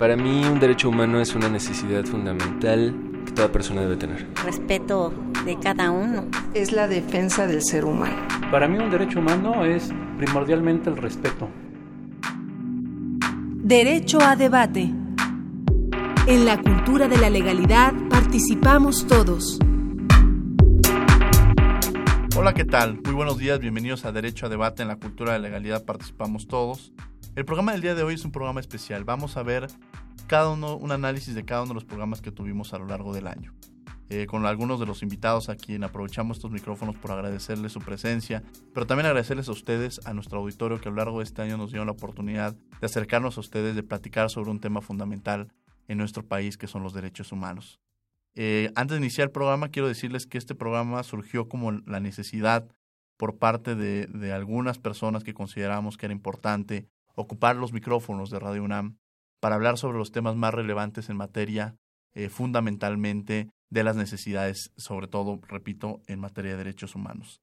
Para mí un derecho humano es una necesidad fundamental que toda persona debe tener. Respeto de cada uno. Es la defensa del ser humano. Para mí un derecho humano es primordialmente el respeto. Derecho a debate. En la cultura de la legalidad participamos todos. Hola, ¿qué tal? Muy buenos días, bienvenidos a Derecho a Debate en la Cultura de la Legalidad Participamos Todos. El programa del día de hoy es un programa especial. Vamos a ver cada uno, un análisis de cada uno de los programas que tuvimos a lo largo del año. Eh, con algunos de los invitados a quien aprovechamos estos micrófonos por agradecerles su presencia, pero también agradecerles a ustedes, a nuestro auditorio que a lo largo de este año nos dieron la oportunidad de acercarnos a ustedes, de platicar sobre un tema fundamental en nuestro país que son los derechos humanos. Eh, antes de iniciar el programa, quiero decirles que este programa surgió como la necesidad por parte de, de algunas personas que consideramos que era importante ocupar los micrófonos de Radio UNAM para hablar sobre los temas más relevantes en materia, eh, fundamentalmente de las necesidades, sobre todo, repito, en materia de derechos humanos.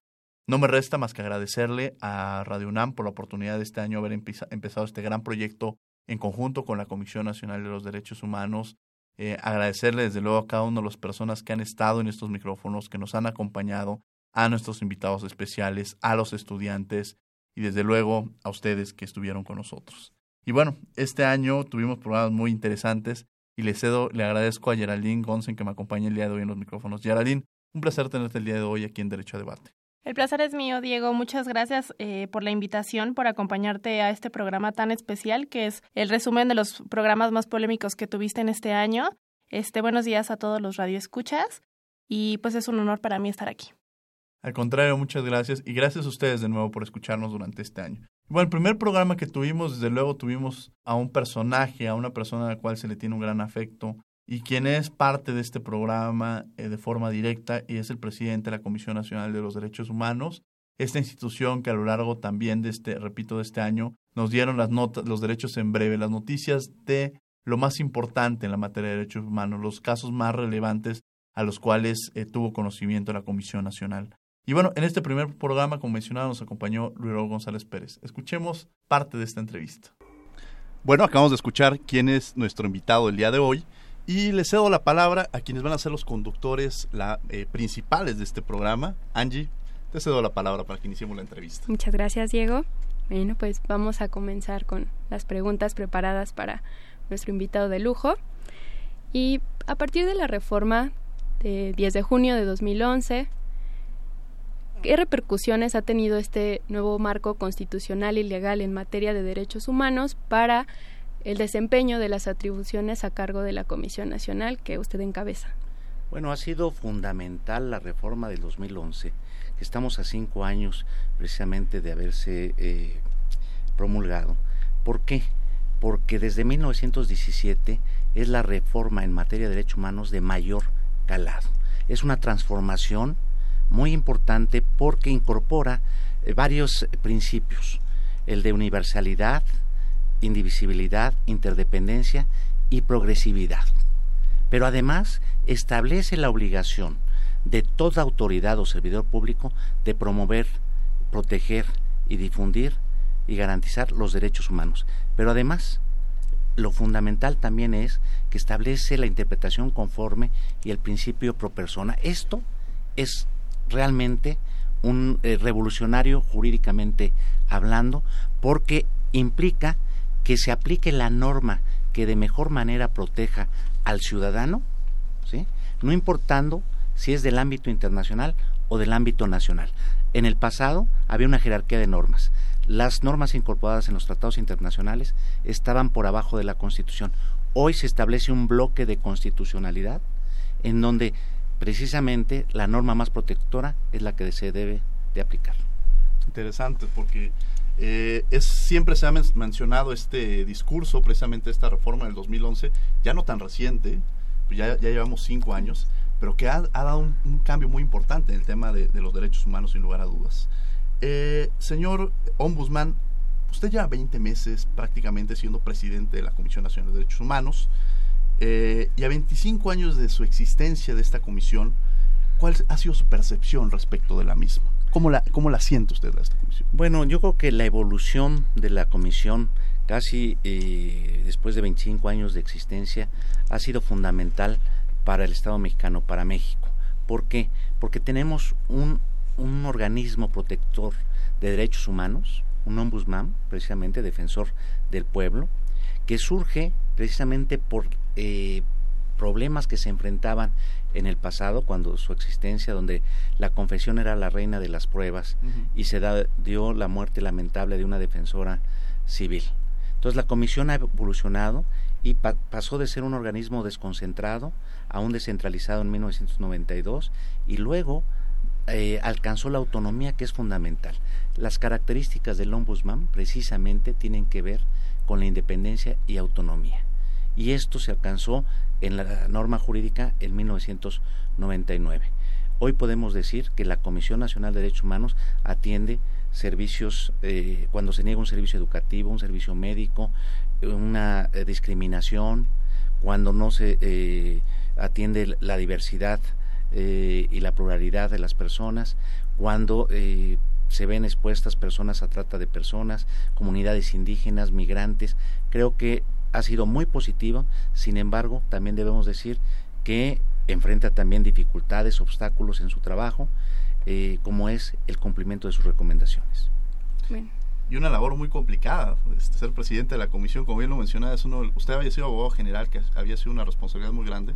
No me resta más que agradecerle a Radio UNAM por la oportunidad de este año haber empezado este gran proyecto en conjunto con la Comisión Nacional de los Derechos Humanos eh, agradecerle desde luego a cada una de las personas que han estado en estos micrófonos, que nos han acompañado, a nuestros invitados especiales, a los estudiantes y desde luego a ustedes que estuvieron con nosotros. Y bueno, este año tuvimos programas muy interesantes y le cedo, le agradezco a Geraldine Gonsen que me acompaña el día de hoy en los micrófonos. Geraldine, un placer tenerte el día de hoy aquí en Derecho a Debate. El placer es mío, Diego. Muchas gracias eh, por la invitación, por acompañarte a este programa tan especial que es el resumen de los programas más polémicos que tuviste en este año. Este, buenos días a todos los radioescuchas y pues es un honor para mí estar aquí. Al contrario, muchas gracias y gracias a ustedes de nuevo por escucharnos durante este año. Bueno, el primer programa que tuvimos, desde luego tuvimos a un personaje, a una persona a la cual se le tiene un gran afecto, y quien es parte de este programa eh, de forma directa y es el presidente de la Comisión Nacional de los Derechos Humanos, esta institución que a lo largo también de este, repito, de este año, nos dieron las notas, los derechos en breve, las noticias de lo más importante en la materia de derechos humanos, los casos más relevantes a los cuales eh, tuvo conocimiento la Comisión Nacional. Y bueno, en este primer programa, como mencionaba, nos acompañó Luis González Pérez. Escuchemos parte de esta entrevista. Bueno, acabamos de escuchar quién es nuestro invitado el día de hoy. Y le cedo la palabra a quienes van a ser los conductores la, eh, principales de este programa. Angie, te cedo la palabra para que iniciemos la entrevista. Muchas gracias, Diego. Bueno, pues vamos a comenzar con las preguntas preparadas para nuestro invitado de lujo. Y a partir de la reforma de 10 de junio de 2011, ¿qué repercusiones ha tenido este nuevo marco constitucional y legal en materia de derechos humanos para el desempeño de las atribuciones a cargo de la Comisión Nacional que usted encabeza. Bueno, ha sido fundamental la reforma del 2011, que estamos a cinco años precisamente de haberse eh, promulgado. ¿Por qué? Porque desde 1917 es la reforma en materia de derechos humanos de mayor calado. Es una transformación muy importante porque incorpora eh, varios principios, el de universalidad, indivisibilidad, interdependencia y progresividad. Pero además establece la obligación de toda autoridad o servidor público de promover, proteger y difundir y garantizar los derechos humanos. Pero además, lo fundamental también es que establece la interpretación conforme y el principio pro persona. Esto es realmente un eh, revolucionario jurídicamente hablando porque implica que se aplique la norma que de mejor manera proteja al ciudadano, ¿sí? no importando si es del ámbito internacional o del ámbito nacional. En el pasado había una jerarquía de normas. Las normas incorporadas en los tratados internacionales estaban por abajo de la Constitución. Hoy se establece un bloque de constitucionalidad en donde precisamente la norma más protectora es la que se debe de aplicar. Interesante, porque eh, es, siempre se ha mencionado este discurso, precisamente esta reforma del 2011, ya no tan reciente, pues ya, ya llevamos cinco años, pero que ha, dado un, cambio muy importante en el tema de, los derechos humanos, sin lugar a dudas. Eh, señor Ombudsman, usted lleva 20 meses prácticamente siendo presidente de la Comisión Nacional de Derechos Humanos, eh, y a 25 años de su existencia de esta comisión, ¿cuál ha sido su percepción respecto de la misma? ¿Cómo la, cómo la siente usted esta comisión? Bueno, yo creo que la evolución de la comisión casi eh, después de 25 años de existencia, ha sido fundamental para el Estado mexicano, para México. ¿Por qué? Porque tenemos un, un organismo protector de derechos humanos, un ombudsman, precisamente defensor del pueblo, que surge precisamente por eh, problemas que se enfrentaban en el pasado, cuando su existencia, donde la confesión era la reina de las pruebas y se dio la muerte lamentable de una defensora civil. Entonces la comisión ha evolucionado y pasó de ser un organismo desconcentrado a un descentralizado en 1992 y luego eh, alcanzó la autonomía que es fundamental. Las características del ombudsman precisamente tienen que ver con la independencia y autonomía. Y esto se alcanzó en la norma jurídica en 1999. Hoy podemos decir que la Comisión Nacional de Derechos Humanos atiende servicios, eh, cuando se niega un servicio educativo, un servicio médico, una eh, discriminación, cuando no se eh, atiende la diversidad y la pluralidad de las personas, cuando se ven expuestas personas a trata de personas, comunidades indígenas, migrantes. Creo que ha sido muy positiva, sin embargo, también debemos decir que enfrenta también dificultades, obstáculos en su trabajo, eh, como es el cumplimiento de sus recomendaciones. Y una labor muy complicada, este, ser presidente de la comisión, como bien lo mencionaba, es uno, usted había sido abogado general, que había sido una responsabilidad muy grande,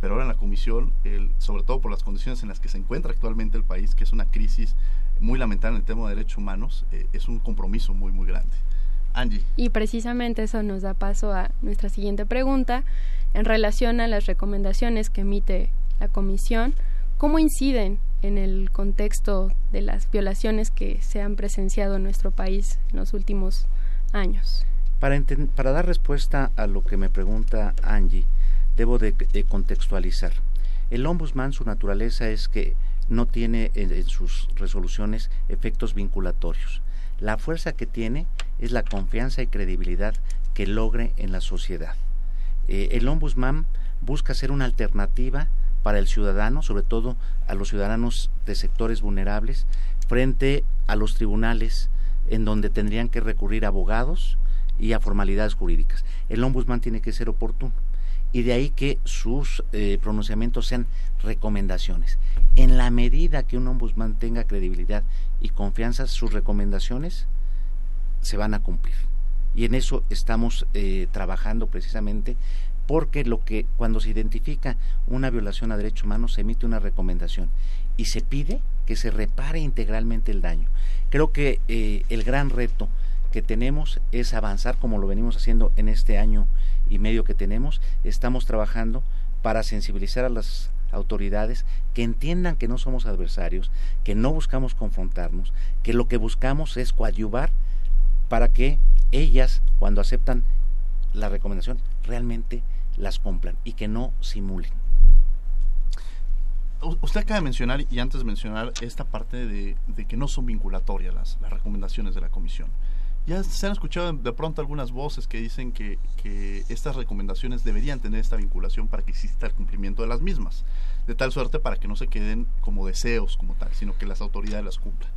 pero ahora en la comisión, el, sobre todo por las condiciones en las que se encuentra actualmente el país, que es una crisis muy lamentable en el tema de derechos humanos, eh, es un compromiso muy, muy grande. Y precisamente eso nos da paso a nuestra siguiente pregunta en relación a las recomendaciones que emite la Comisión. ¿Cómo inciden en el contexto de las violaciones que se han presenciado en nuestro país en los últimos años? Para, para dar respuesta a lo que me pregunta Angie, debo de, contextualizar. El ombudsman, su naturaleza es que no tiene en sus resoluciones efectos vinculatorios. La fuerza que tiene es la confianza y credibilidad que logre en la sociedad. Eh, el ombudsman busca ser una alternativa para el ciudadano, sobre todo a los ciudadanos de sectores vulnerables, frente a los tribunales en donde tendrían que recurrir a abogados y a formalidades jurídicas. El ombudsman tiene que ser oportuno y de ahí que sus eh, pronunciamientos sean recomendaciones. En la medida que un ombudsman tenga credibilidad y confianza, sus recomendaciones se van a cumplir. Y en eso estamos eh, trabajando precisamente porque lo que cuando se identifica una violación a derechos humanos se emite una recomendación y se pide que se repare integralmente el daño. Creo que eh, el gran reto que tenemos es avanzar como lo venimos haciendo en este año y medio que tenemos. Estamos trabajando para sensibilizar a las autoridades que entiendan que no somos adversarios, que no buscamos confrontarnos, que lo que buscamos es coadyuvar para que ellas, cuando aceptan la recomendación, realmente las cumplan y que no simulen. Usted acaba de mencionar, y antes de mencionar, esta parte de, que no son vinculatorias las, recomendaciones de la comisión. Ya se han escuchado de pronto algunas voces que dicen que, que, estas recomendaciones deberían tener esta vinculación para que exista el cumplimiento de las mismas, de tal suerte para que no se queden como deseos como tal, sino que las autoridades las cumplan.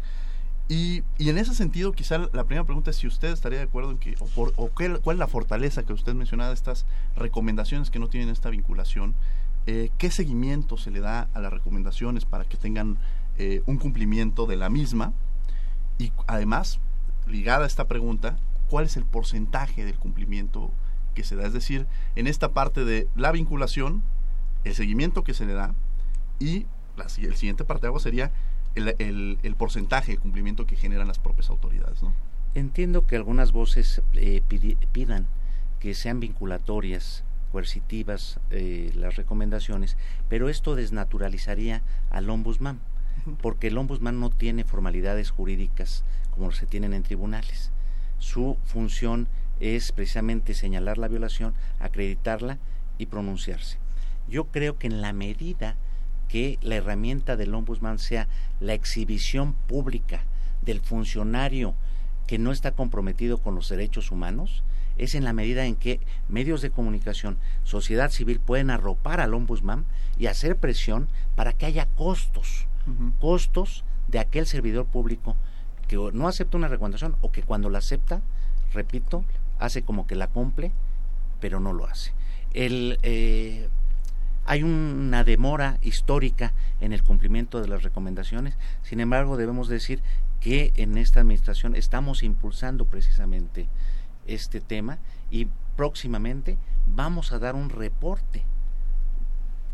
Y, y en ese sentido, quizá la primera pregunta es si usted estaría de acuerdo en que, o, por, o qué, cuál es la fortaleza que usted mencionaba de estas recomendaciones que no tienen esta vinculación, eh, qué seguimiento se le da a las recomendaciones para que tengan eh, un cumplimiento de la misma, y además, ligada a esta pregunta, ¿cuál es el porcentaje del cumplimiento que se da? Es decir, en esta parte de la vinculación, el seguimiento que se le da y la, el siguiente parte de agua sería el, el, porcentaje de cumplimiento que generan las propias autoridades. ¿no? Entiendo que algunas voces eh, pidan que sean vinculatorias, coercitivas eh, las recomendaciones, pero esto desnaturalizaría al ombudsman, porque el ombudsman no tiene formalidades jurídicas como se tienen en tribunales. Su función es precisamente señalar la violación, acreditarla y pronunciarse. Yo creo que en la medida que la herramienta del ombudsman sea la exhibición pública del funcionario que no está comprometido con los derechos humanos, es en la medida en que medios de comunicación, sociedad civil pueden arropar al ombudsman y hacer presión para que haya costos, costos de aquel servidor público que no acepta una recomendación o que cuando la acepta, repito, hace como que la cumple, pero no lo hace. El, eh, hay una demora histórica en el cumplimiento de las recomendaciones, sin embargo debemos decir que en esta administración estamos impulsando precisamente este tema y próximamente vamos a dar un reporte,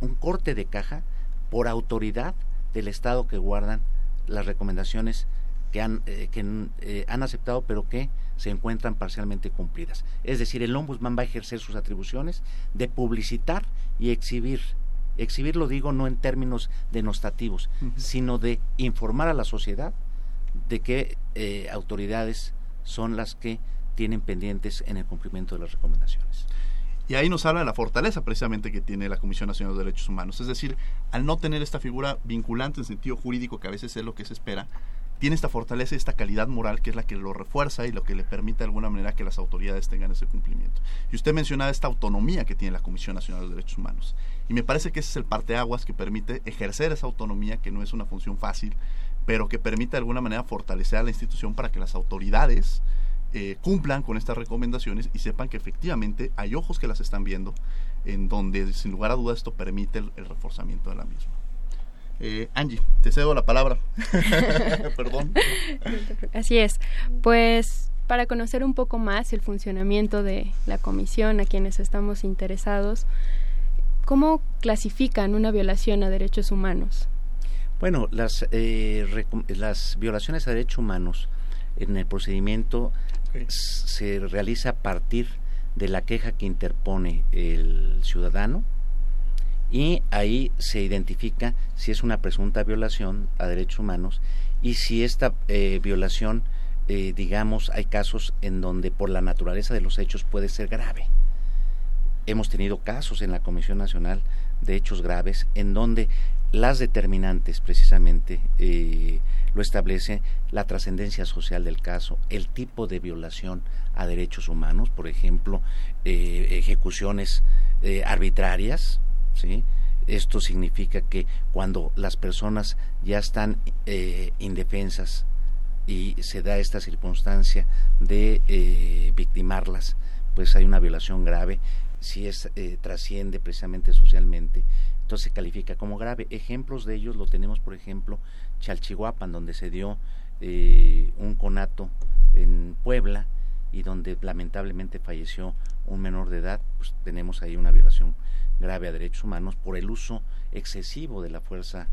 un corte de caja por autoridad del Estado que guardan las recomendaciones que han, eh, que, eh, han aceptado pero que se encuentran parcialmente cumplidas. Es decir, el ombudsman va a ejercer sus atribuciones de publicitar y exhibir. Exhibir lo digo no en términos denostativos, sino de informar a la sociedad de qué eh, autoridades son las que tienen pendientes en el cumplimiento de las recomendaciones. Y ahí nos habla de la fortaleza precisamente que tiene la Comisión Nacional de Derechos Humanos. Es decir, al no tener esta figura vinculante en sentido jurídico, que a veces es lo que se espera, tiene esta fortaleza y esta calidad moral que es la que lo refuerza y lo que le permite de alguna manera que las autoridades tengan ese cumplimiento. Y usted mencionaba esta autonomía que tiene la Comisión Nacional de Derechos Humanos. Y me parece que ese es el parteaguas que permite ejercer esa autonomía, que no es una función fácil, pero que permite de alguna manera fortalecer a la institución para que las autoridades eh, cumplan con estas recomendaciones y sepan que efectivamente hay ojos que las están viendo, en donde sin lugar a dudas esto permite el, reforzamiento de la misma. Eh, Angie, te cedo la palabra. Perdón. Así es. Pues para conocer un poco más el funcionamiento de la comisión, a quienes estamos interesados, ¿cómo clasifican una violación a derechos humanos? Bueno, las, eh, las violaciones a derechos humanos en el procedimiento se realiza a partir de la queja que interpone el ciudadano y ahí se identifica si es una presunta violación a derechos humanos y si esta eh, violación, eh, digamos, hay casos en donde por la naturaleza de los hechos puede ser grave. Hemos tenido casos en la Comisión Nacional de Hechos Graves en donde las determinantes precisamente eh, lo establece la trascendencia social del caso, el tipo de violación a derechos humanos, por ejemplo, eh, ejecuciones eh, arbitrarias, ¿sí? Esto significa que cuando las personas ya están eh, indefensas y se da esta circunstancia de victimarlas, pues hay una violación grave, si es trasciende precisamente socialmente, entonces se califica como grave. Ejemplos de ellos lo tenemos, por ejemplo, Chalchihuapan, donde se dio eh, un conato en Puebla y donde lamentablemente falleció un menor de edad, pues tenemos ahí una violación grave a derechos humanos por el uso excesivo de la fuerza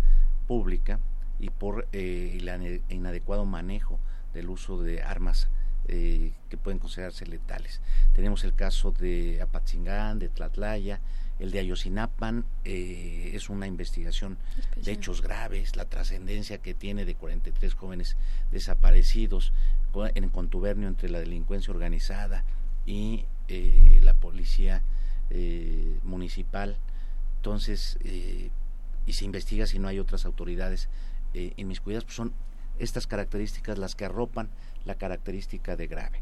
pública y por eh, el inadecuado manejo del uso de armas eh, que pueden considerarse letales. Tenemos el caso de Apatzingán, de Tlatlaya, el de Ayotzinapa eh, es una investigación de hechos graves, la trascendencia que tiene de 43 jóvenes desaparecidos en contubernio entre la delincuencia organizada y eh, la policía eh, municipal. Entonces, y se investiga si no hay otras autoridades inmiscuidas, pues son estas características las que arropan la característica de grave.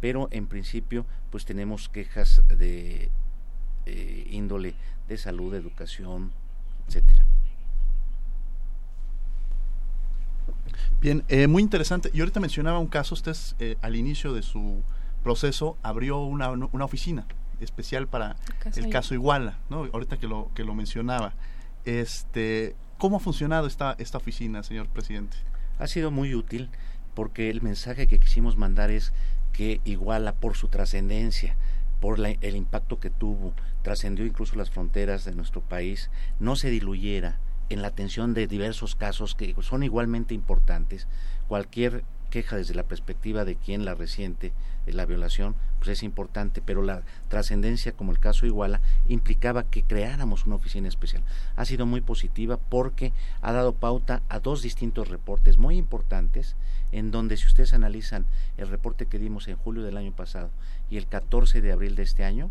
Pero en principio, pues tenemos quejas de eh, índole de salud, educación, etcétera. Bien, eh, muy interesante. Y ahorita mencionaba un caso, usted eh, al inicio de su proceso abrió una, una oficina especial para el caso, Iguala, ¿no? Ahorita que lo, que lo mencionaba. Este, ¿Cómo ha funcionado esta, esta oficina, señor presidente? Ha sido muy útil porque el mensaje que quisimos mandar es que Iguala, por su trascendencia, por el impacto que tuvo, trascendió incluso las fronteras de nuestro país, no se diluyera en la atención de diversos casos que son igualmente importantes. Cualquier queja desde la perspectiva de quien la resiente, la violación, pues es importante, pero la trascendencia, como el caso Iguala, implicaba que creáramos una oficina especial. Ha sido muy positiva porque ha dado pauta a dos distintos reportes muy importantes, en donde si ustedes analizan el reporte que dimos en julio del año pasado y el 14 de abril de este año,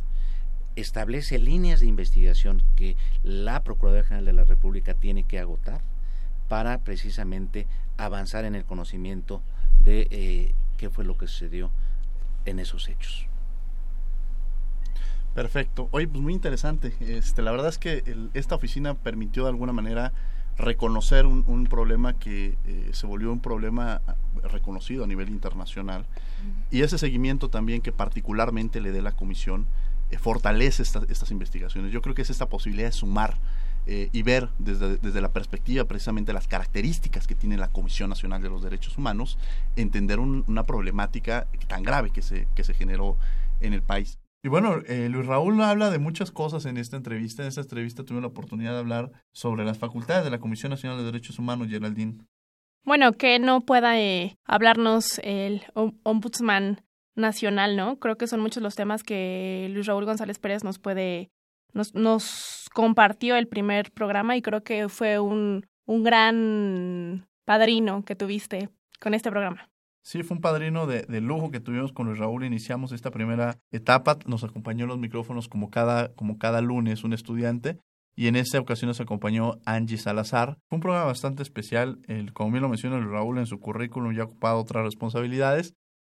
establece líneas de investigación que la Procuraduría General de la República tiene que agotar para precisamente avanzar en el conocimiento de eh, qué fue lo que sucedió en esos hechos. Perfecto. Oye, pues muy interesante. Este, la verdad es que esta oficina permitió de alguna manera reconocer un, un problema que eh, se volvió un problema reconocido a nivel internacional y ese seguimiento también que particularmente le dé la comisión eh, fortalece estas investigaciones. Yo creo que es esta posibilidad de sumar eh, y ver desde, desde, la perspectiva precisamente las características que tiene la Comisión Nacional de los Derechos Humanos, entender una problemática tan grave que se, que se generó en el país. Y bueno, eh, Luis Raúl habla de muchas cosas en esta entrevista. En esta entrevista tuve la oportunidad de hablar sobre las facultades de la Comisión Nacional de Derechos Humanos, Geraldine. Bueno, que no pueda eh, hablarnos el ombudsman nacional, ¿no? Creo que son muchos los temas que Luis Raúl González Pérez nos puede nos, nos compartió el primer programa y creo que fue un, un gran padrino que tuviste con este programa. Sí, fue un padrino de, de, lujo que tuvimos con Luis Raúl. Iniciamos esta primera etapa. Nos acompañó en los micrófonos como cada, como cada lunes un estudiante. Y en esta ocasión nos acompañó Angie Salazar. Fue un programa bastante especial. El, como bien lo menciona Luis Raúl en su currículum, ya ha ocupado otras responsabilidades.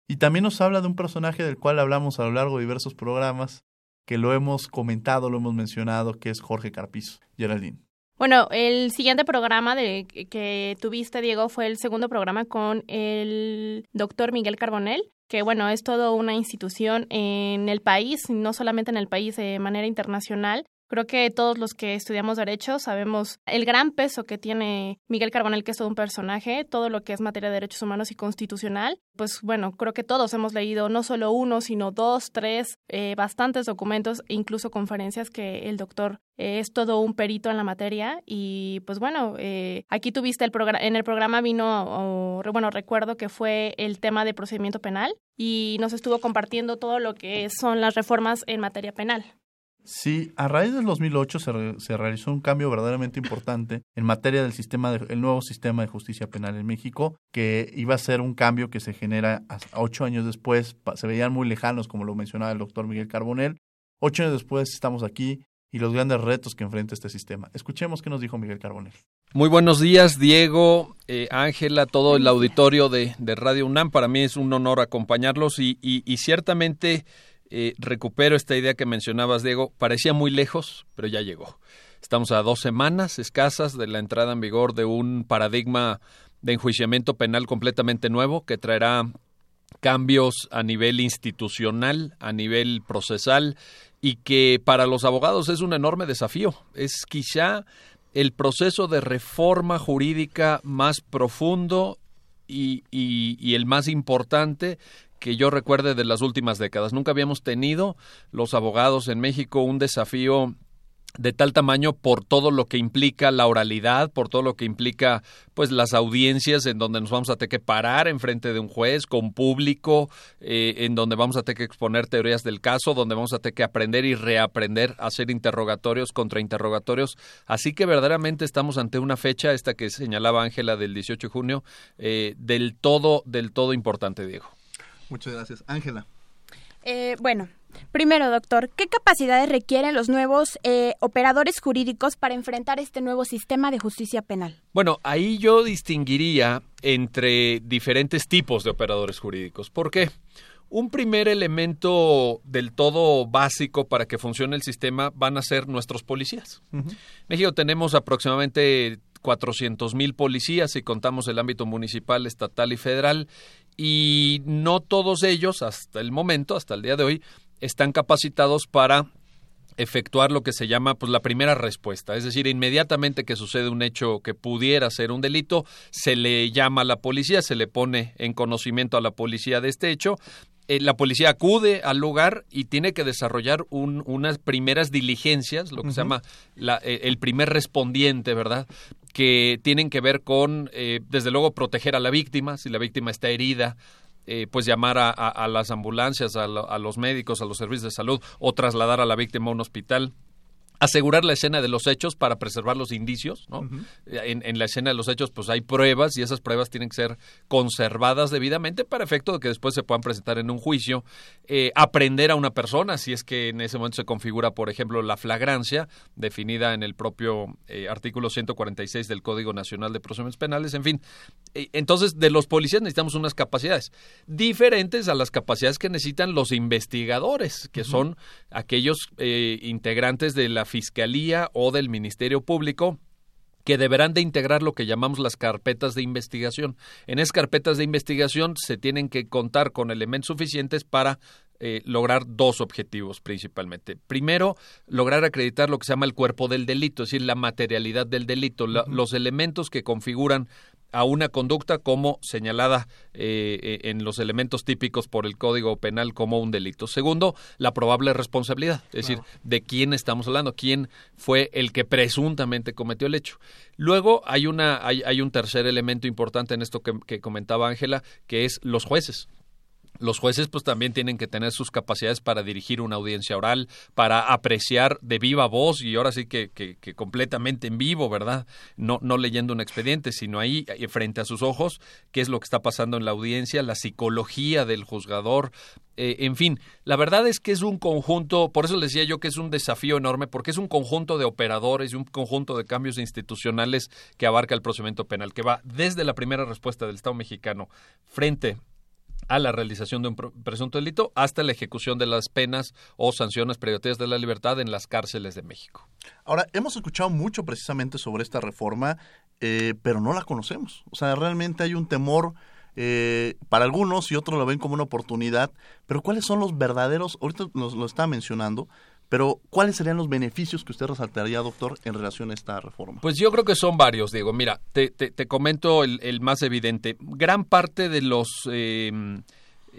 Y también nos habla de un personaje del cual hablamos a lo largo de diversos programas, que lo hemos comentado, lo hemos mencionado, que es Jorge Carpizo. Geraldine. Bueno, el siguiente programa de, que tuviste, Diego, fue el segundo programa con el doctor Miguel Carbonell, que bueno, es toda una institución en el país, no solamente en el país, de manera internacional, Creo que todos los que estudiamos Derecho sabemos el gran peso que tiene Miguel Carbonell, que es todo un personaje, todo lo que es materia de derechos humanos y constitucional. Pues bueno, creo que todos hemos leído no solo uno, sino dos, tres, eh, bastantes documentos, incluso conferencias que el doctor eh, es todo un perito en la materia. Y pues bueno, eh, aquí tuviste el programa, en el programa vino, bueno, recuerdo que fue el tema de procedimiento penal y nos estuvo compartiendo todo lo que son las reformas en materia penal. Sí, a raíz del 2008 se, se, realizó un cambio verdaderamente importante en materia del sistema, de, el nuevo sistema de justicia penal en México, que iba a ser un cambio que se genera ocho años después, se veían muy lejanos, como lo mencionaba el doctor Miguel Carbonell. Ocho años después estamos aquí y los grandes retos que enfrenta este sistema. Escuchemos qué nos dijo Miguel Carbonell. Muy buenos días, Diego, eh, Ángela, todo el auditorio de, de, Radio UNAM. Para mí es un honor acompañarlos y, y, y ciertamente eh, recupero esta idea que mencionabas, Diego. Parecía muy lejos, pero ya llegó. Estamos a dos semanas escasas de la entrada en vigor de un paradigma de enjuiciamiento penal completamente nuevo que traerá cambios a nivel institucional, a nivel procesal y que para los abogados es un enorme desafío. Es quizá el proceso de reforma jurídica más profundo y, el más importante que yo recuerde de las últimas décadas. Nunca habíamos tenido los abogados en México un desafío de tal tamaño por todo lo que implica la oralidad, por todo lo que implica pues las audiencias en donde nos vamos a tener que parar en frente de un juez con público, eh, en donde vamos a tener que exponer teorías del caso, donde vamos a tener que aprender y reaprender a hacer interrogatorios contra interrogatorios. Así que verdaderamente estamos ante una fecha, esta que señalaba Ángela del 18 de junio, eh, del todo, del todo importante, Diego. Muchas gracias. Ángela. Eh, bueno, primero, doctor, ¿qué capacidades requieren los nuevos eh, operadores jurídicos para enfrentar este nuevo sistema de justicia penal? Bueno, ahí yo distinguiría entre diferentes tipos de operadores jurídicos. ¿Por qué? Un primer elemento del todo básico para que funcione el sistema van a ser nuestros policías. En México tenemos aproximadamente 400 mil policías si contamos el ámbito municipal, estatal y federal. Y no todos ellos hasta el momento, hasta el día de hoy, están capacitados para efectuar lo que se llama pues la primera respuesta, es decir, inmediatamente que sucede un hecho que pudiera ser un delito, se le llama a la policía, se le pone en conocimiento a la policía de este hecho. Eh, la policía acude al lugar y tiene que desarrollar un, unas primeras diligencias, lo que se llama la, eh, el primer respondiente, ¿verdad? Que tienen que ver con, eh, desde luego, proteger a la víctima, si la víctima está herida, pues llamar a, las ambulancias, a, los médicos, a los servicios de salud o trasladar a la víctima a un hospital asegurar la escena de los hechos para preservar los indicios, ¿no? en, en, la escena de los hechos, pues hay pruebas y esas pruebas tienen que ser conservadas debidamente para efecto de que después se puedan presentar en un juicio. Eh, aprender a una persona, si es que en ese momento se configura, por ejemplo, la flagrancia, definida en el propio eh, artículo 146 del Código Nacional de Procedimientos Penales, en fin. Eh, entonces, de los policías necesitamos unas capacidades diferentes a las capacidades que necesitan los investigadores, que son aquellos integrantes de la Fiscalía o del Ministerio Público que deberán de integrar lo que llamamos las carpetas de investigación. En esas carpetas de investigación se tienen que contar con elementos suficientes para eh, lograr dos objetivos principalmente. Primero, lograr acreditar lo que se llama el cuerpo del delito, es decir, la materialidad del delito, los elementos que configuran a una conducta como señalada eh, en los elementos típicos por el Código Penal como un delito. Segundo, la probable responsabilidad, es decir, de quién estamos hablando, quién fue el que presuntamente cometió el hecho. Luego hay, una, hay, hay un tercer elemento importante en esto que comentaba Ángela, que es los jueces los jueces pues también tienen que tener sus capacidades para dirigir una audiencia oral, para apreciar de viva voz y ahora sí que, que, completamente en vivo, ¿verdad? No, no leyendo un expediente, sino ahí eh, frente a sus ojos qué es lo que está pasando en la audiencia, la psicología del juzgador, eh, en fin, la verdad es que es un conjunto, por eso les decía yo que es un desafío enorme, porque es un conjunto de operadores y un conjunto de cambios institucionales que abarca el procedimiento penal, que va desde la primera respuesta del Estado mexicano frente a la realización de un presunto delito hasta la ejecución de las penas o sanciones privativas de la libertad en las cárceles de México. Ahora, hemos escuchado mucho precisamente sobre esta reforma, eh, pero no la conocemos. O sea, realmente hay un temor eh, para algunos y otros lo ven como una oportunidad, pero ¿cuáles son los verdaderos, ahorita lo está mencionando, pero, ¿cuáles serían los beneficios que usted resaltaría, doctor, en relación a esta reforma? Pues yo creo que son varios, Diego. Mira, te, te, comento el, más evidente. Gran parte de los... Eh,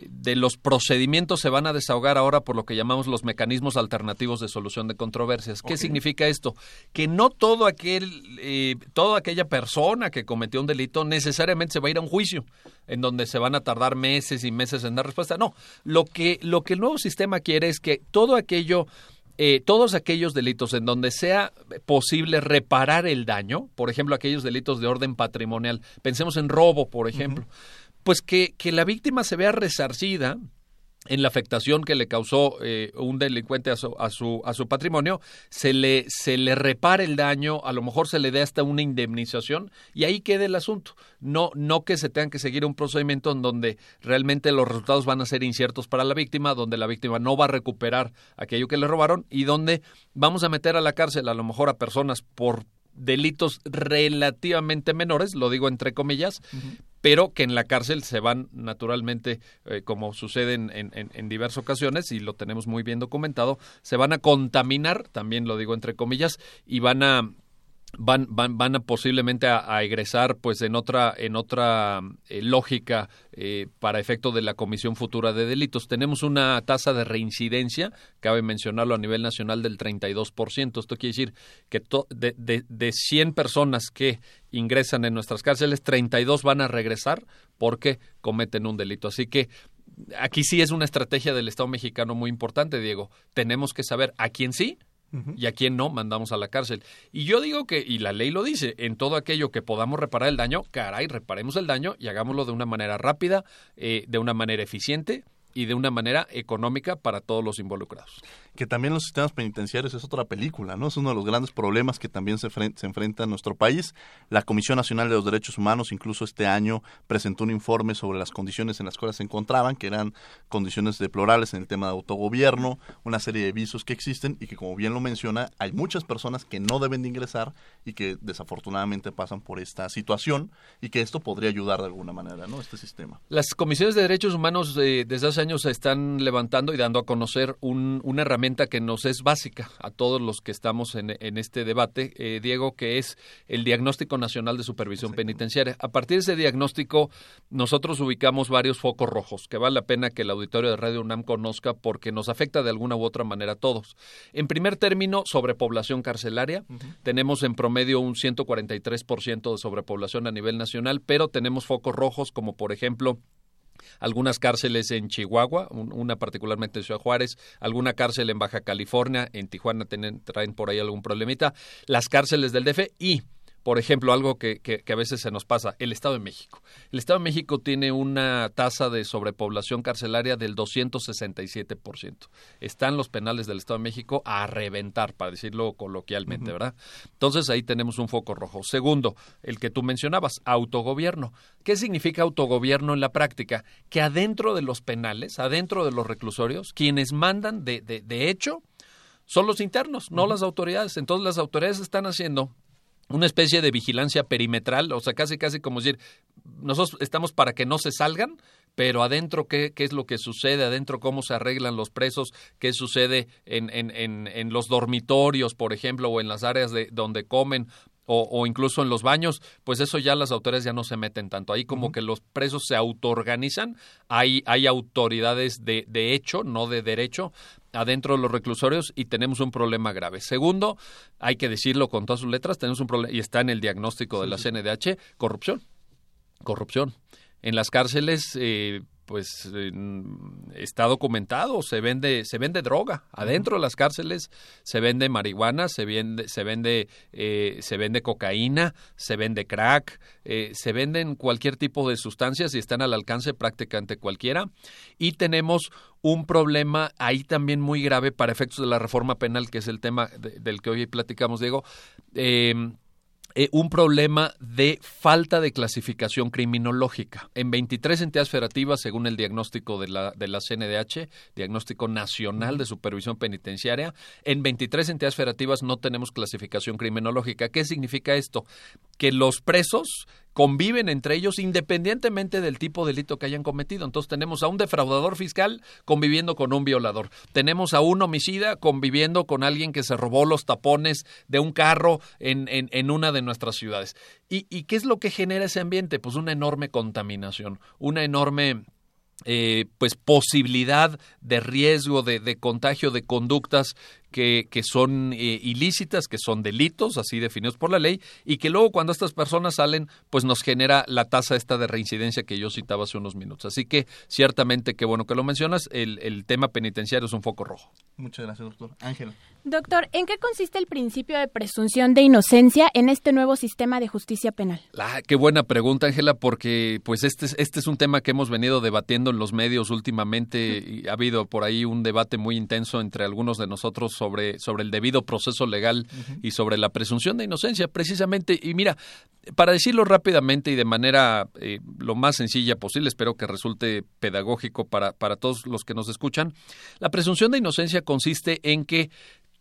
de los procedimientos se van a desahogar ahora por lo que llamamos los mecanismos alternativos de solución de controversias. ¿Qué significa esto? Que no todo aquel, eh, toda aquella persona que cometió un delito necesariamente se va a ir a un juicio en donde se van a tardar meses y meses en dar respuesta. No, lo que, lo que el nuevo sistema quiere es que todo aquello eh, todos aquellos delitos en donde sea posible reparar el daño, por ejemplo, aquellos delitos de orden patrimonial, pensemos en robo, por ejemplo, pues que, que la víctima se vea resarcida en la afectación que le causó eh, un delincuente a su, a su, a su patrimonio, se le, se le repare el daño, a lo mejor se le dé hasta una indemnización y ahí quede el asunto. No, no que se tengan que seguir un procedimiento en donde realmente los resultados van a ser inciertos para la víctima, donde la víctima no va a recuperar aquello que le robaron y donde vamos a meter a la cárcel a lo mejor a personas por delitos relativamente menores, lo digo entre comillas, pero que en la cárcel se van naturalmente, eh, como sucede en, en, en, diversas ocasiones, y lo tenemos muy bien documentado, se van a contaminar, también lo digo entre comillas, y van a van, van, van a posiblemente a, egresar pues en otra, en otra eh, lógica eh, para efecto de la comisión futura de delitos. Tenemos una tasa de reincidencia, cabe mencionarlo a nivel nacional, del 32%. Esto quiere decir que de, de, de 100 personas que ingresan en nuestras cárceles, 32 van a regresar porque cometen un delito. Así que aquí sí es una estrategia del Estado mexicano muy importante, Diego. Tenemos que saber a quién sí y a quién no mandamos a la cárcel. Y yo digo que, y la ley lo dice, en todo aquello que podamos reparar el daño, caray, reparemos el daño y hagámoslo de una manera rápida, eh, de una manera eficiente y de una manera económica para todos los involucrados que también los sistemas penitenciarios es otra película, ¿no? Es uno de los grandes problemas que también se, se enfrenta en nuestro país. La Comisión Nacional de los Derechos Humanos incluso este año presentó un informe sobre las condiciones en las cuales se encontraban, que eran condiciones deplorables en el tema de autogobierno, una serie de visos que existen y que como bien lo menciona, hay muchas personas que no deben de ingresar y que desafortunadamente pasan por esta situación y que esto podría ayudar de alguna manera, ¿no? Este sistema. Las comisiones de derechos humanos eh, desde hace años se están levantando y dando a conocer un, una herramienta que nos es básica a todos los que estamos en, este debate, eh, Diego, que es el Diagnóstico Nacional de Supervisión Penitenciaria. A partir de ese diagnóstico, nosotros ubicamos varios focos rojos que vale la pena que el auditorio de Radio UNAM conozca porque nos afecta de alguna u otra manera a todos. En primer término, sobrepoblación carcelaria. Tenemos en promedio un 143% de sobrepoblación a nivel nacional, pero tenemos focos rojos como, por ejemplo, algunas cárceles en Chihuahua, una particularmente en Ciudad Juárez, alguna cárcel en Baja California, en Tijuana traen por ahí algún problemita, las cárceles del DF y por ejemplo, algo que, que, a veces se nos pasa, el Estado de México. El Estado de México tiene una tasa de sobrepoblación carcelaria del 267%. Están los penales del Estado de México a reventar, para decirlo coloquialmente, ¿verdad? Entonces ahí tenemos un foco rojo. Segundo, el que tú mencionabas, autogobierno. ¿Qué significa autogobierno en la práctica? Que adentro de los penales, adentro de los reclusorios, quienes mandan de, de, de hecho son los internos, no las autoridades. Entonces las autoridades están haciendo una especie de vigilancia perimetral, o sea, casi casi como decir, nosotros estamos para que no se salgan, pero adentro qué, qué es lo que sucede, adentro cómo se arreglan los presos, qué sucede en, en, en, en los dormitorios, por ejemplo, o en las áreas de, donde comen, o, o, incluso en los baños, pues eso ya las autoridades ya no se meten tanto. Ahí como uh -huh. que los presos se autoorganizan, hay, hay autoridades de, de hecho, no de derecho, adentro de los reclusorios y tenemos un problema grave. Segundo, hay que decirlo con todas sus letras, tenemos un problema, y está en el diagnóstico sí, de la sí. CNDH, corrupción. Corrupción. En las cárceles, eh, pues eh, está documentado, se vende, se vende droga. Adentro de las cárceles se vende marihuana, se vende, se vende, eh, se vende cocaína, se vende crack, eh, se venden cualquier tipo de sustancias y están al alcance prácticamente cualquiera. Y tenemos un problema ahí también muy grave para efectos de la reforma penal, que es el tema de, del que hoy platicamos, Diego. Eh, eh, un problema de falta de clasificación criminológica. En 23 entidades federativas, según el diagnóstico de la, de la CNDH, Diagnóstico Nacional de Supervisión Penitenciaria, en 23 entidades federativas no tenemos clasificación criminológica. ¿Qué significa esto? Que los presos conviven entre ellos independientemente del tipo de delito que hayan cometido. Entonces tenemos a un defraudador fiscal conviviendo con un violador. Tenemos a un homicida conviviendo con alguien que se robó los tapones de un carro en, en, en una de nuestras ciudades. ¿Y, ¿Y qué es lo que genera ese ambiente? Pues una enorme contaminación, una enorme eh, pues posibilidad de riesgo de, de, contagio de conductas que, que son eh, ilícitas, que son delitos, así definidos por la ley, y que luego cuando estas personas salen, pues nos genera la tasa esta de reincidencia que yo citaba hace unos minutos. Así que ciertamente, qué bueno que lo mencionas, el, el tema penitenciario es un foco rojo. Muchas gracias, doctor. Ángela. Doctor, ¿en qué consiste el principio de presunción de inocencia en este nuevo sistema de justicia penal? Ah, qué buena pregunta, Ángela, porque pues este es, este es un tema que hemos venido debatiendo en los medios últimamente. Y ha habido por ahí un debate muy intenso entre algunos de nosotros sobre, sobre el debido proceso legal uh -huh. y sobre la presunción de inocencia, precisamente. Y mira, para decirlo rápidamente y de manera eh, lo más sencilla posible, espero que resulte pedagógico para, para todos los que nos escuchan, la presunción de inocencia consiste en que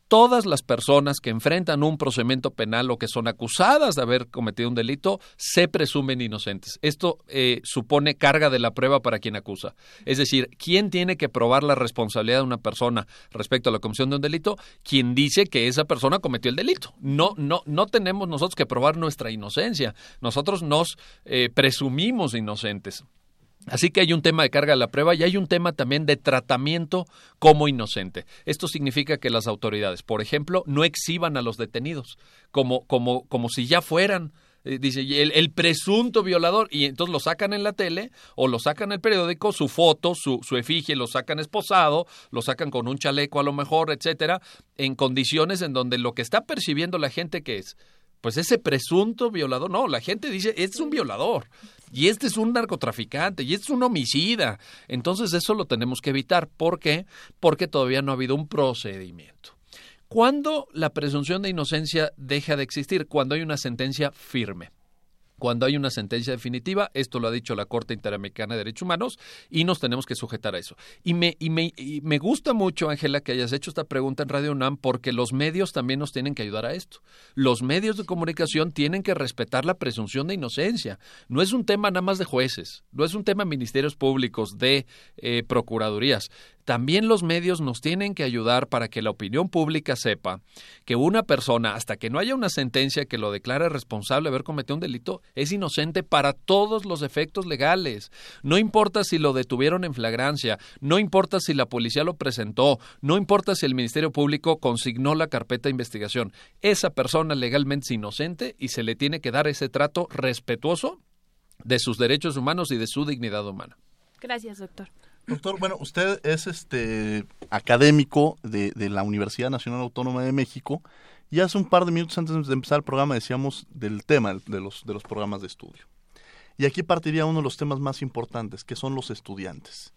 todas las personas que enfrentan un procedimiento penal o que son acusadas de haber cometido un delito se presumen inocentes. Esto eh, supone carga de la prueba para quien acusa. Es decir, ¿quién tiene que probar la responsabilidad de una persona respecto a la comisión de un delito? Quien dice que esa persona cometió el delito. No, no, no tenemos nosotros que probar nuestra inocencia. Nosotros nos eh, presumimos inocentes. Así que hay un tema de carga de la prueba y hay un tema también de tratamiento como inocente. Esto significa que las autoridades, por ejemplo, no exhiban a los detenidos como, como, como si ya fueran dice el, el, presunto violador y entonces lo sacan en la tele o lo sacan en el periódico su foto su, su efigie lo sacan esposado lo sacan con un chaleco a lo mejor etcétera en condiciones en donde lo que está percibiendo la gente que es pues ese presunto violador, no, la gente dice, es un violador, y este es un narcotraficante, y este es un homicida. Entonces eso lo tenemos que evitar. ¿Por qué? Porque todavía no ha habido un procedimiento. ¿Cuándo la presunción de inocencia deja de existir? Cuando hay una sentencia firme cuando hay una sentencia definitiva, esto lo ha dicho la Corte Interamericana de Derechos Humanos, y nos tenemos que sujetar a eso. Y me, y me, me gusta mucho, Ángela, que hayas hecho esta pregunta en Radio UNAM, porque los medios también nos tienen que ayudar a esto. Los medios de comunicación tienen que respetar la presunción de inocencia. No es un tema nada más de jueces, no es un tema de ministerios públicos, de eh, procuradurías también los medios nos tienen que ayudar para que la opinión pública sepa que una persona, hasta que no haya una sentencia que lo declare responsable de haber cometido un delito, es inocente para todos los efectos legales. No importa si lo detuvieron en flagrancia, no importa si la policía lo presentó, no importa si el Ministerio Público consignó la carpeta de investigación. Esa persona legalmente es inocente y se le tiene que dar ese trato respetuoso de sus derechos humanos y de su dignidad humana. Gracias, doctor. Doctor, bueno, usted es este académico de, de, la Universidad Nacional Autónoma de México y hace un par de minutos antes de empezar el programa decíamos del tema de los, de los programas de estudio. Y aquí partiría uno de los temas más importantes, que son los estudiantes.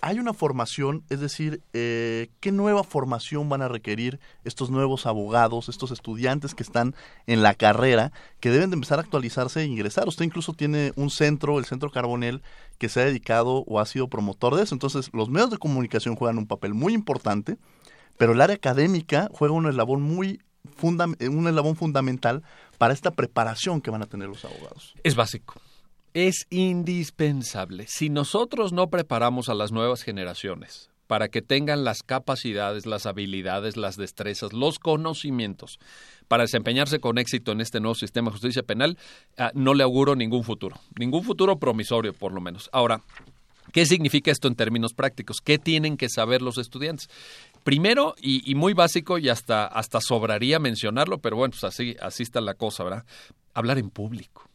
Hay una formación, es decir, eh, ¿qué nueva formación van a requerir estos nuevos abogados, estos estudiantes que están en la carrera, que deben de empezar a actualizarse e ingresar? Usted incluso tiene un centro, el Centro Carbonel, que se ha dedicado o ha sido promotor de eso. Entonces, los medios de comunicación juegan un papel muy importante, pero el área académica juega una labor muy un eslabón fundamental para esta preparación que van a tener los abogados. Es básico. Es indispensable. Si nosotros no preparamos a las nuevas generaciones para que tengan las capacidades, las habilidades, las destrezas, los conocimientos para desempeñarse con éxito en este nuevo sistema de justicia penal, ah, no le auguro ningún futuro, ningún futuro promisorio por lo menos. Ahora, ¿Qué significa esto en términos prácticos? ¿Qué tienen que saber los estudiantes? Primero, y, muy básico, y hasta, hasta sobraría mencionarlo, pero bueno, pues así, así está la cosa, ¿verdad? Hablar en público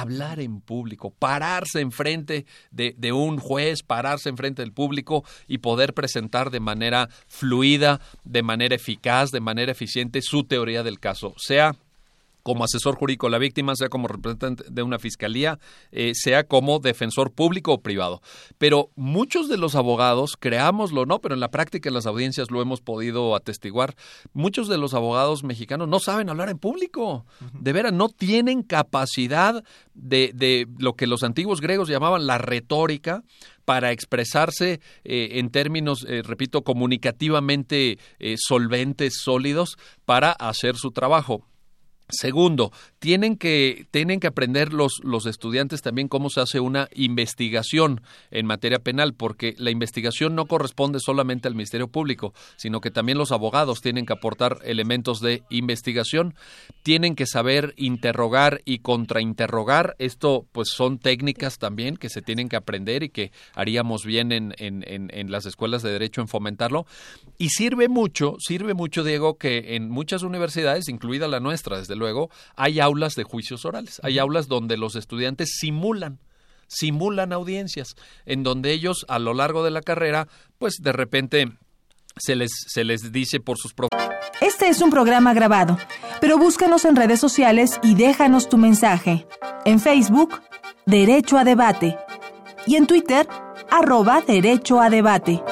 hablar en público, pararse enfrente de, de un juez, pararse enfrente del público y poder presentar de manera fluida, de manera eficaz, de manera eficiente su teoría del caso, sea como asesor jurídico de la víctima, sea como representante de una fiscalía, eh, sea como defensor público o privado. Pero muchos de los abogados, creámoslo no, pero en la práctica en las audiencias lo hemos podido atestiguar, muchos de los abogados mexicanos no saben hablar en público. De veras, no tienen capacidad de, de lo que los antiguos griegos llamaban la retórica, para expresarse eh, en términos, eh, repito, comunicativamente solventes, sólidos, para hacer su trabajo. Segundo, tienen que, tienen que aprender los, los, estudiantes también cómo se hace una investigación en materia penal, porque la investigación no corresponde solamente al Ministerio Público, sino que también los abogados tienen que aportar elementos de investigación, tienen que saber interrogar y contrainterrogar. Esto, pues, son técnicas también que se tienen que aprender y que haríamos bien en, en, en las escuelas de derecho en fomentarlo. Y sirve mucho, sirve mucho, Diego, que en muchas universidades, incluida la nuestra, desde luego, hay aulas de juicios orales. Hay aulas donde los estudiantes simulan simulan audiencias, en donde ellos a lo largo de la carrera, pues de repente se les, se les dice por sus Este es un programa grabado, pero búscanos en redes sociales y déjanos tu mensaje. En Facebook, Derecho a Debate. Y en Twitter, arroba Derecho a Debate.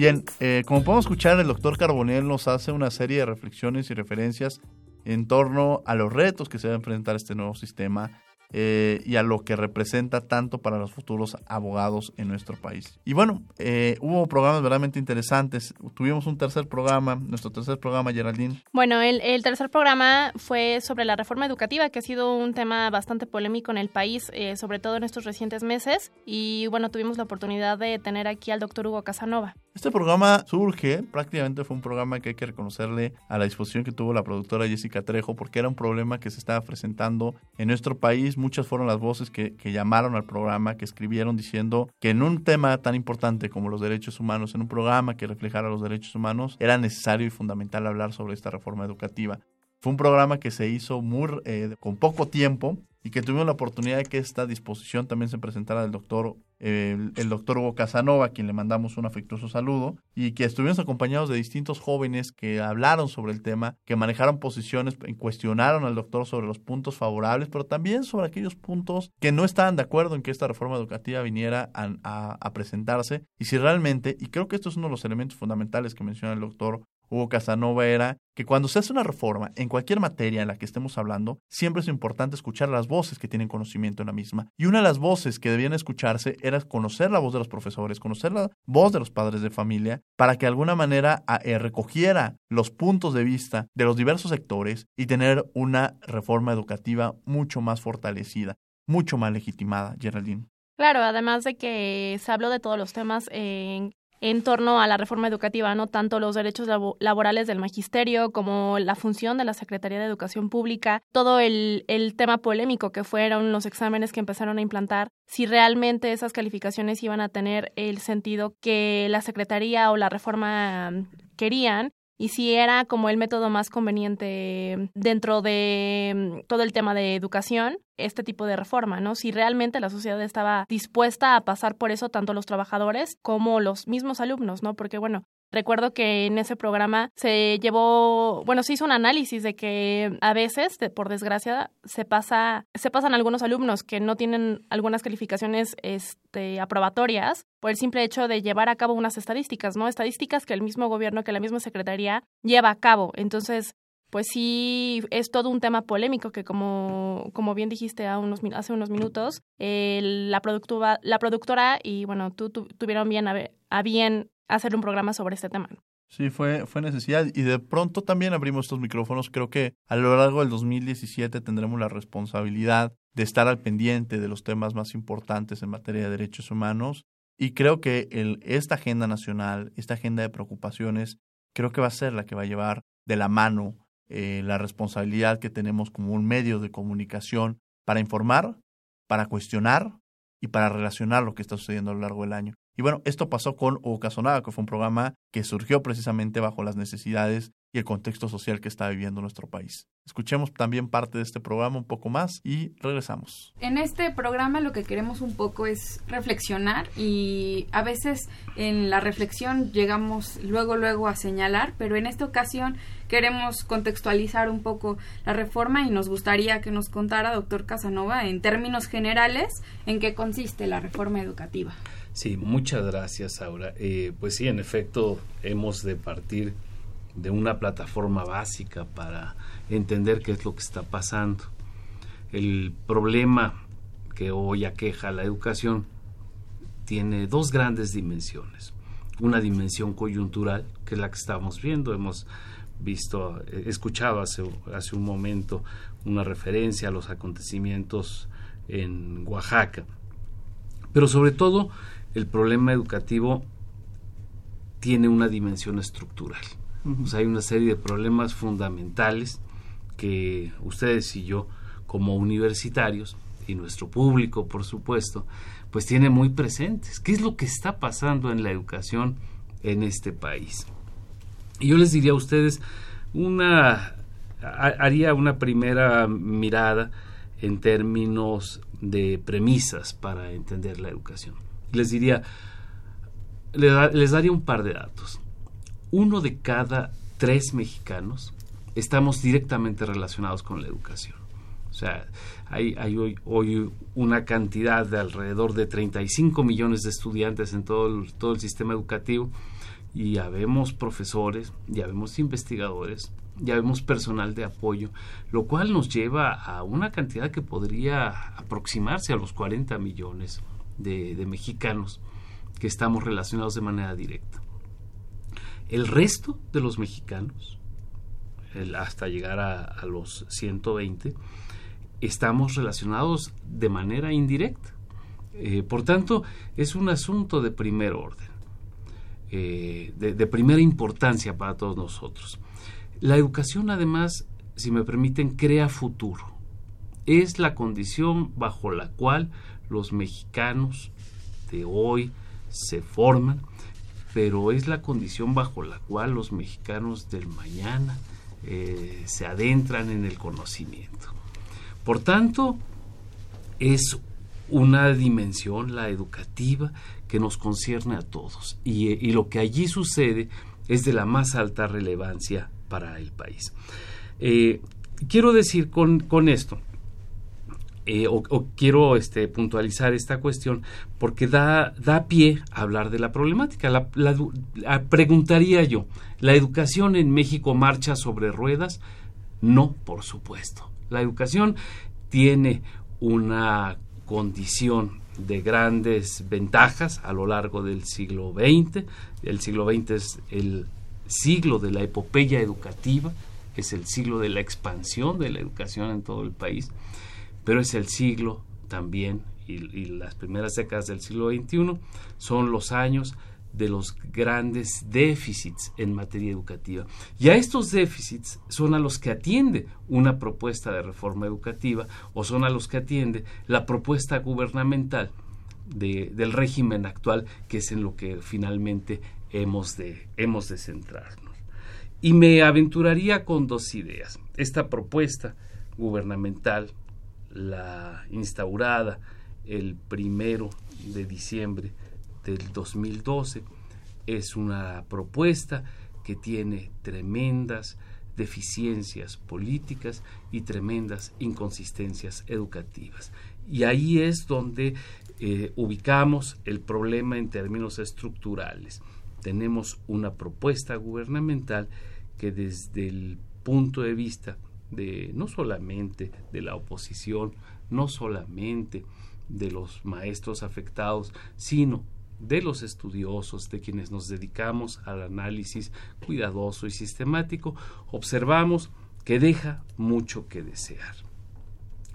Bien, eh, como podemos escuchar, el doctor Carbonell nos hace una serie de reflexiones y referencias en torno a los retos que se va a enfrentar este nuevo sistema eh, y a lo que representa tanto para los futuros abogados en nuestro país. Y bueno, eh, hubo programas verdaderamente interesantes. Tuvimos un tercer programa, nuestro tercer programa, Geraldine. Bueno, el, tercer programa fue sobre la reforma educativa, que ha sido un tema bastante polémico en el país, eh, sobre todo en estos recientes meses. Y bueno, tuvimos la oportunidad de tener aquí al doctor Hugo Casanova. Este programa surge, prácticamente fue un programa que hay que reconocerle a la disposición que tuvo la productora Jessica Trejo, porque era un problema que se estaba presentando en nuestro país muchas fueron las voces que, llamaron al programa, que escribieron diciendo que en un tema tan importante como los derechos humanos, en un programa que reflejara los derechos humanos, era necesario y fundamental hablar sobre esta reforma educativa. Fue un programa que se hizo muy, eh, con poco tiempo y que tuvimos la oportunidad de que esta disposición también se presentara del doctor, el, doctor Hugo Casanova, a quien le mandamos un afectuoso saludo, y que estuvimos acompañados de distintos jóvenes que hablaron sobre el tema, que manejaron posiciones, cuestionaron al doctor sobre los puntos favorables, pero también sobre aquellos puntos que no estaban de acuerdo en que esta reforma educativa viniera a, a presentarse, y si realmente, y creo que esto es uno de los elementos fundamentales que menciona el doctor Hugo Casanova era que cuando se hace una reforma en cualquier materia en la que estemos hablando, siempre es importante escuchar las voces que tienen conocimiento en la misma. Y una de las voces que debían escucharse era conocer la voz de los profesores, conocer la voz de los padres de familia, para que de alguna manera eh, recogiera los puntos de vista de los diversos sectores y tener una reforma educativa mucho más fortalecida, mucho más legitimada, Geraldine. Claro, además de que se habló de todos los temas en en torno a la reforma educativa, no tanto los derechos laborales del magisterio como la función de la Secretaría de Educación Pública, todo el, el tema polémico que fueron los exámenes que empezaron a implantar, si realmente esas calificaciones iban a tener el sentido que la Secretaría o la reforma querían y si era como el método más conveniente dentro de mm, todo el tema de educación, este tipo de reforma, ¿no? Si realmente la sociedad estaba dispuesta a pasar por eso, tanto los trabajadores como los mismos alumnos, ¿no? Porque, bueno, Recuerdo que en ese programa se llevó, bueno, se hizo un análisis de que a veces, por desgracia, se pasa, se pasan algunos alumnos que no tienen algunas calificaciones este, aprobatorias por el simple hecho de llevar a cabo unas estadísticas, ¿no? Estadísticas que el mismo gobierno, que la misma secretaría lleva a cabo. Entonces, pues sí es todo un tema polémico que como, como bien dijiste a unos, hace unos minutos, la, productora, la productora y bueno, tú, tuvieron bien a bien hacer un programa sobre este tema. Sí, fue, fue necesidad. Y de pronto también abrimos estos micrófonos. Creo que a lo largo del 2017 tendremos la responsabilidad de estar al pendiente de los temas más importantes en materia de derechos humanos. Y creo que esta agenda nacional, esta agenda de preocupaciones, creo que va a ser la que va a llevar de la mano eh, la responsabilidad que tenemos como un medio de comunicación para informar, para cuestionar y para relacionar lo que está sucediendo a lo largo del año. Y bueno, esto pasó con Ocasonada, que fue un programa que surgió precisamente bajo las necesidades y el contexto social que está viviendo nuestro país. Escuchemos también parte de este programa un poco más y regresamos. En este programa lo que queremos un poco es reflexionar y a veces en la reflexión llegamos luego luego a señalar, pero en esta ocasión queremos contextualizar un poco la reforma y nos gustaría que nos contara, doctor Casanova, en términos generales, en qué consiste la reforma educativa. Sí, muchas gracias, Aura. Eh, pues sí, en efecto, hemos de partir de una plataforma básica para entender qué es lo que está pasando. El problema que hoy aqueja la educación tiene dos grandes dimensiones. Una dimensión coyuntural, que es la que estamos viendo, hemos visto, eh, escuchado hace, hace un momento una referencia a los acontecimientos en Oaxaca. Pero sobre todo, el problema educativo tiene una dimensión estructural hay una serie de problemas fundamentales que ustedes y yo, como universitarios, y nuestro público, por supuesto, pues tiene muy presentes. ¿Qué es lo que está pasando en la educación en este país? Y yo les diría a ustedes, una, haría una primera mirada en términos de premisas para entender la educación. Les diría, les daría un par de datos uno de cada tres mexicanos estamos directamente relacionados con la educación. O sea, hay, hoy, una cantidad de alrededor de 35 millones de estudiantes en todo el, sistema educativo y ya vemos profesores, ya vemos investigadores, ya vemos personal de apoyo, lo cual nos lleva a una cantidad que podría aproximarse a los 40 millones de, de mexicanos que estamos relacionados de manera directa. El resto de los mexicanos, hasta llegar a, los 120, estamos relacionados de manera indirecta. Eh, por tanto, es un asunto de primer orden, eh, de, primera importancia para todos nosotros. La educación, además, si me permiten, crea futuro. Es la condición bajo la cual los mexicanos de hoy se forman pero es la condición bajo la cual los mexicanos del mañana eh, se adentran en el conocimiento. Por tanto, es una dimensión, la educativa, que nos concierne a todos y, lo que allí sucede es de la más alta relevancia para el país. Eh, quiero decir con, con esto, eh, o, quiero este, puntualizar esta cuestión porque da, da pie a hablar de la problemática. La, preguntaría yo, ¿la educación en México marcha sobre ruedas? No, por supuesto. La educación tiene una condición de grandes ventajas a lo largo del siglo XX. El siglo XX es el siglo de la epopeya educativa, es el siglo de la expansión de la educación en todo el país pero es el siglo también, y, las primeras décadas del siglo XXI son los años de los grandes déficits en materia educativa. Y a estos déficits son a los que atiende una propuesta de reforma educativa o son a los que atiende la propuesta gubernamental del régimen actual, que es en lo que finalmente hemos de, hemos de centrarnos. Y me aventuraría con dos ideas. Esta propuesta gubernamental la instaurada el primero de diciembre del 2012 es una propuesta que tiene tremendas deficiencias políticas y tremendas inconsistencias educativas. Y ahí es donde eh, ubicamos el problema en términos estructurales. Tenemos una propuesta gubernamental que desde el punto de vista de no solamente de la oposición, no solamente de los maestros afectados, sino de los estudiosos, de quienes nos dedicamos al análisis cuidadoso y sistemático, observamos que deja mucho que desear.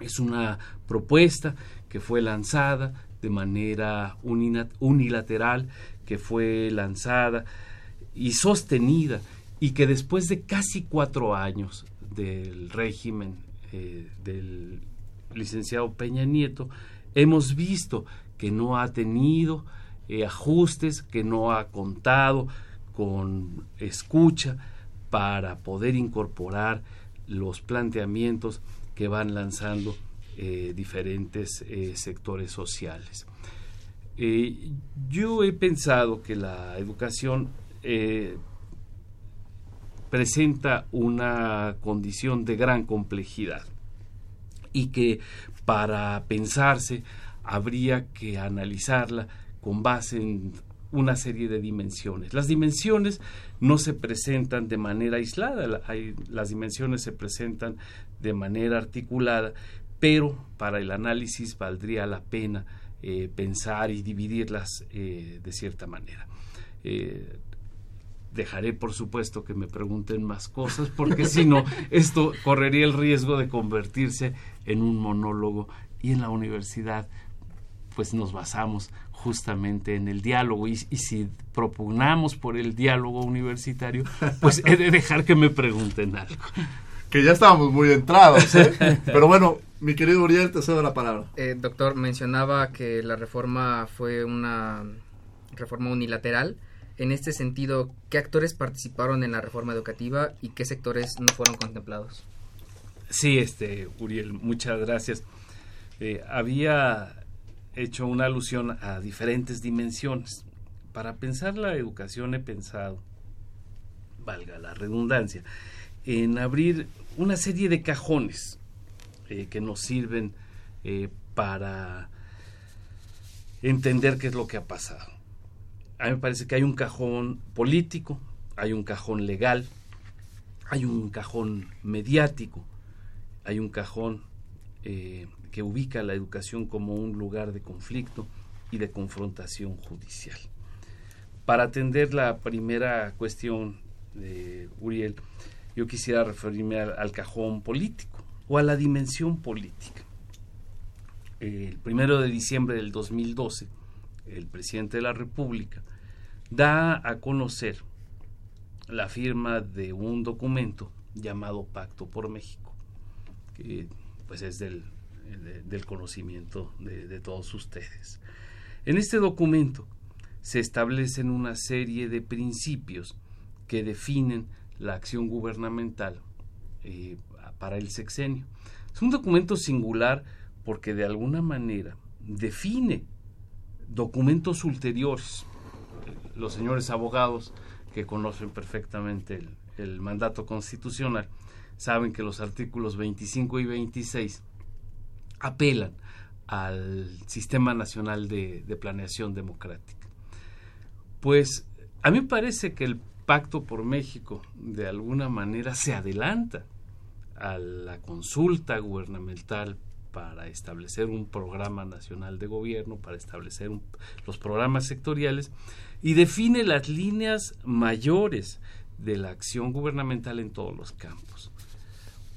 Es una propuesta que fue lanzada de manera unilateral, que fue lanzada y sostenida y que después de casi cuatro años del régimen eh, del licenciado Peña Nieto, hemos visto que no ha tenido eh, ajustes, que no ha contado con escucha para poder incorporar los planteamientos que van lanzando eh, diferentes sectores sociales. yo he pensado que la educación presenta una condición de gran complejidad y que para pensarse habría que analizarla con base en una serie de dimensiones. Las dimensiones no se presentan de manera aislada, las dimensiones se presentan de manera articulada, pero para el análisis valdría la pena eh, pensar y dividirlas eh, de cierta manera. Eh, dejaré por supuesto que me pregunten más cosas porque si no esto correría el riesgo de convertirse en un monólogo. Y en la universidad pues nos basamos justamente en el diálogo. Y, y, si propugnamos por el diálogo universitario pues he de dejar que me pregunten algo. Que ya estábamos muy entrados ¿eh? pero bueno mi querido Uriel te cedo la palabra. Eh, doctor mencionaba que la reforma fue una reforma unilateral en este sentido, ¿qué actores participaron en la reforma educativa y qué sectores no fueron contemplados? Sí, este, Uriel, muchas gracias. Eh, había hecho una alusión a diferentes dimensiones. Para pensar la educación he pensado, valga la redundancia, en abrir una serie de cajones eh, que nos sirven eh, para entender qué es lo que ha pasado a mí me parece que hay un cajón político, hay un cajón legal, hay un cajón mediático, hay un cajón eh, que ubica la educación como un lugar de conflicto y de confrontación judicial. Para atender la primera cuestión de Uriel, yo quisiera referirme al, cajón político o a la dimensión política. El primero de diciembre del 2012, el presidente de la República da a conocer la firma de un documento llamado Pacto por México, que pues es del, del conocimiento de, todos ustedes. En este documento se establecen una serie de principios que definen la acción gubernamental eh, para el sexenio. Es un documento singular porque de alguna manera define documentos ulteriores. Los señores abogados que conocen perfectamente el, mandato constitucional saben que los artículos 25 y 26 apelan al Sistema Nacional de, de, Planeación Democrática. Pues a mí parece que el Pacto por México de alguna manera se adelanta a la consulta gubernamental para establecer un programa nacional de gobierno, para establecer los programas sectoriales y define las líneas mayores de la acción gubernamental en todos los campos.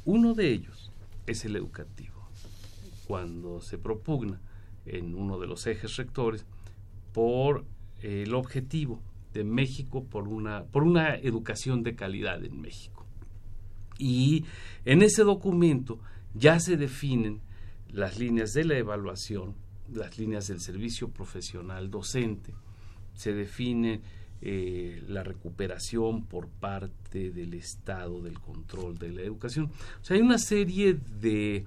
Uno de ellos es el educativo. Cuando se propugna en uno de los ejes rectores por el objetivo de México por una, por una educación de calidad en México. Y en ese documento ya se definen las líneas de la evaluación, las líneas del servicio profesional docente, se define eh, la recuperación por parte del Estado del control de la educación. O sea, hay una serie de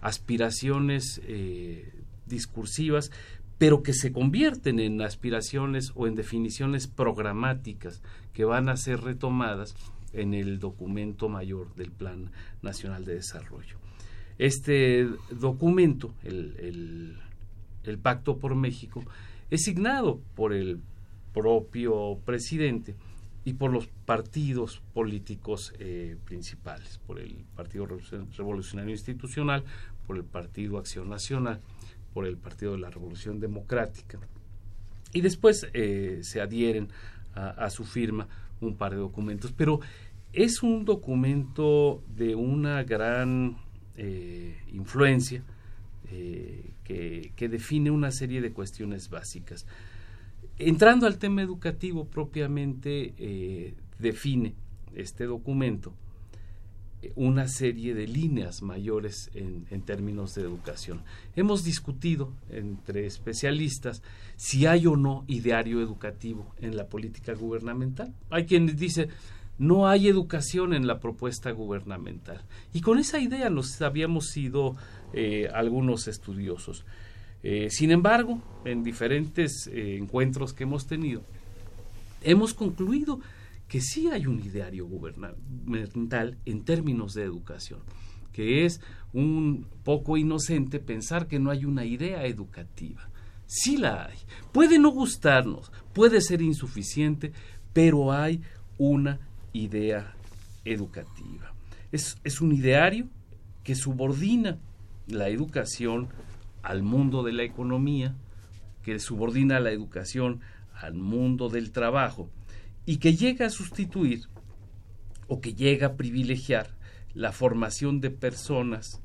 aspiraciones eh, discursivas, pero que se convierten en aspiraciones o en definiciones programáticas que van a ser retomadas en el documento mayor del Plan Nacional de Desarrollo. Este documento, el, Pacto por México, es signado por el propio presidente y por los partidos políticos eh, principales, por el Partido Revolucionario Institucional, por el Partido Acción Nacional, por el Partido de la Revolución Democrática y después eh, se adhieren a, su firma un par de documentos. Pero es un documento de una gran eh, influencia eh, que, que, define una serie de cuestiones básicas. Entrando al tema educativo propiamente, define este documento una serie de líneas mayores en, términos de educación. Hemos discutido entre especialistas si hay o no ideario educativo en la política gubernamental. Hay quienes dicen no hay educación en la propuesta gubernamental. Y con esa idea nos habíamos sido eh, algunos estudiosos. Eh, sin embargo, en diferentes eh, encuentros que hemos tenido, hemos concluido que sí hay un ideario gubernamental en términos de educación, que es un poco inocente pensar que no hay una idea educativa. Sí la hay. Puede no gustarnos, puede ser insuficiente, pero hay una idea educativa. Es, es un ideario que subordina la educación al mundo de la economía, que subordina la educación al mundo del trabajo y que llega a sustituir o que llega a privilegiar la formación de personas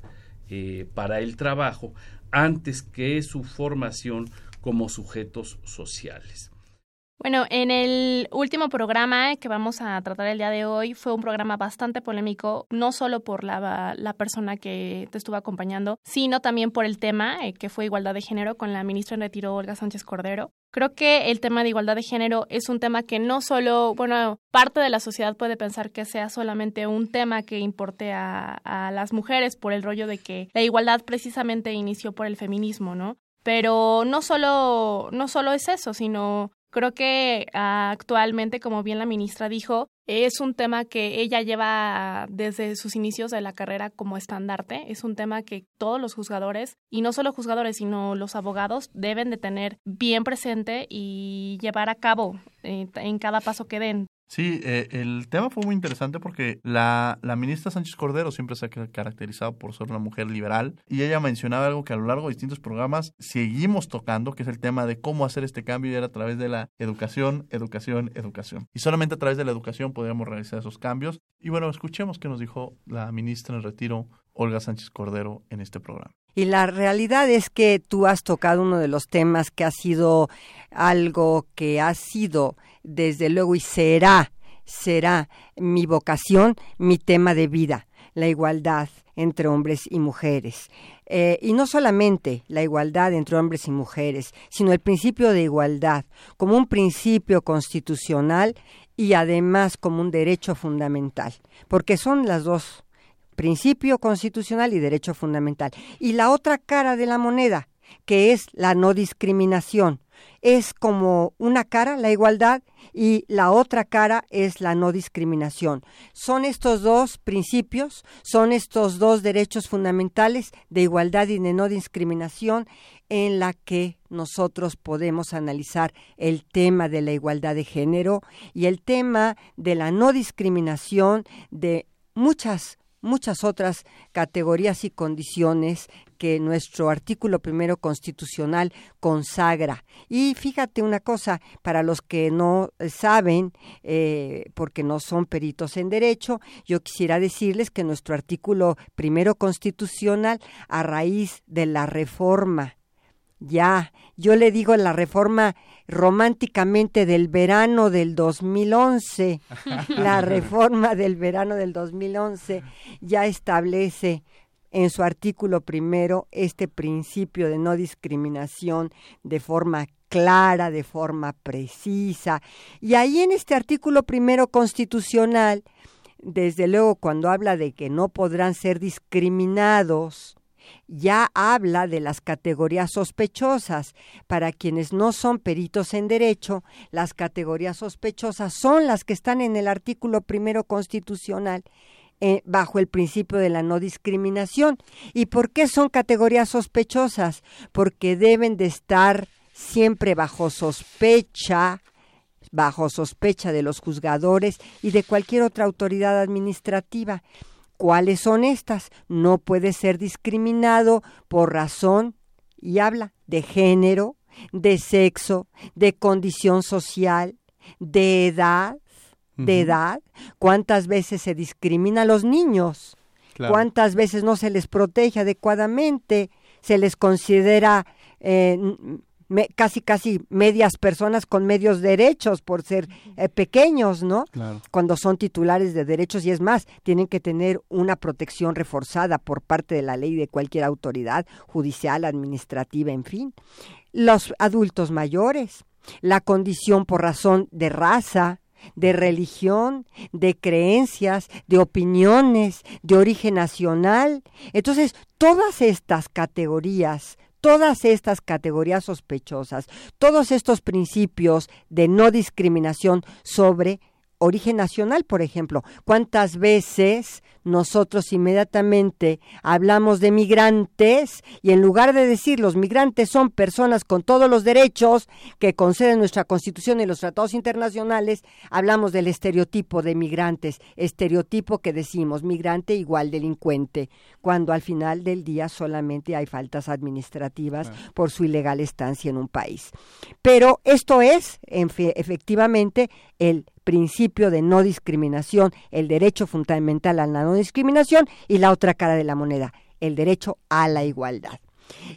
eh, para el trabajo antes que su formación como sujetos sociales. Bueno, en el último programa que vamos a tratar el día de hoy fue un programa bastante polémico, no solo por la, la persona que te estuvo acompañando, sino también por el tema, eh, que fue igualdad de género, con la ministra en retiro Olga Sánchez Cordero. Creo que el tema de igualdad de género es un tema que no solo, bueno, parte de la sociedad puede pensar que sea solamente un tema que importe a, a las mujeres por el rollo de que la igualdad precisamente inició por el feminismo, ¿no? Pero no solo, no solo es eso, sino Creo que ah, actualmente, como bien la ministra dijo, es un tema que ella lleva desde sus inicios de la carrera como estandarte. Es un tema que todos los juzgadores, y no solo juzgadores, sino los abogados, deben de tener bien presente y llevar a cabo eh, en cada paso que den. Sí, eh, el tema fue muy interesante porque la, la ministra Sánchez Cordero siempre se ha caracterizado por ser una mujer liberal y ella mencionaba algo que a lo largo de distintos programas seguimos tocando, que es el tema de cómo hacer este cambio y era a través de la educación, educación, educación. Y solamente a través de la educación podríamos realizar esos cambios. Y bueno, escuchemos qué nos dijo la ministra en retiro, Olga Sánchez Cordero, en este programa. Y la realidad es que tú has tocado uno de los temas que ha sido algo que ha sido desde luego y será, será mi vocación, mi tema de vida, la igualdad entre hombres y mujeres. Eh, y no solamente la igualdad entre hombres y mujeres, sino el principio de igualdad como un principio constitucional y además como un derecho fundamental, porque son las dos, principio constitucional y derecho fundamental. Y la otra cara de la moneda, que es la no discriminación, es como una cara, la igualdad, y la otra cara es la no discriminación. Son estos dos principios, son estos dos derechos fundamentales de igualdad y de no discriminación en la que nosotros podemos analizar el tema de la igualdad de género y el tema de la no discriminación de muchas muchas otras categorías y condiciones que nuestro artículo primero constitucional consagra. Y fíjate una cosa, para los que no saben, eh, porque no son peritos en derecho, yo quisiera decirles que nuestro artículo primero constitucional, a raíz de la reforma, ya, yo le digo la reforma románticamente del verano del 2011, la reforma del verano del 2011 ya establece en su artículo primero este principio de no discriminación de forma clara, de forma precisa. Y ahí en este artículo primero constitucional, desde luego cuando habla de que no podrán ser discriminados, ya habla de las categorías sospechosas. Para quienes no son peritos en derecho, las categorías sospechosas son las que están en el artículo primero constitucional eh, bajo el principio de la no discriminación. ¿Y por qué son categorías sospechosas? Porque deben de estar siempre bajo sospecha, bajo sospecha de los juzgadores y de cualquier otra autoridad administrativa. ¿Cuáles son estas? No puede ser discriminado por razón, y habla de género, de sexo, de condición social, de edad, de edad, cuántas veces se discrimina a los niños, cuántas veces no se les protege adecuadamente, se les considera eh, casi casi medias personas con medios derechos por ser eh, pequeños, ¿no? Cuando son titulares de derechos y es más, tienen que tener una protección reforzada por parte de la ley de cualquier autoridad judicial, administrativa, en fin. Los adultos mayores, la condición por razón de raza, de religión, de creencias, de opiniones, de origen nacional. Entonces, todas estas categorías todas estas categorías sospechosas, todos estos principios de no discriminación sobre origen nacional, por ejemplo. ¿Cuántas veces nosotros inmediatamente hablamos de migrantes y en lugar de decir los migrantes son personas con todos los derechos que conceden nuestra Constitución y los tratados internacionales, hablamos del estereotipo de migrantes, estereotipo que decimos migrante igual delincuente, cuando al final del día solamente hay faltas administrativas por su ilegal estancia en un país. Pero esto es efectivamente el principio de no discriminación, el derecho fundamental a la no discriminación y la otra cara de la moneda, el derecho a la igualdad.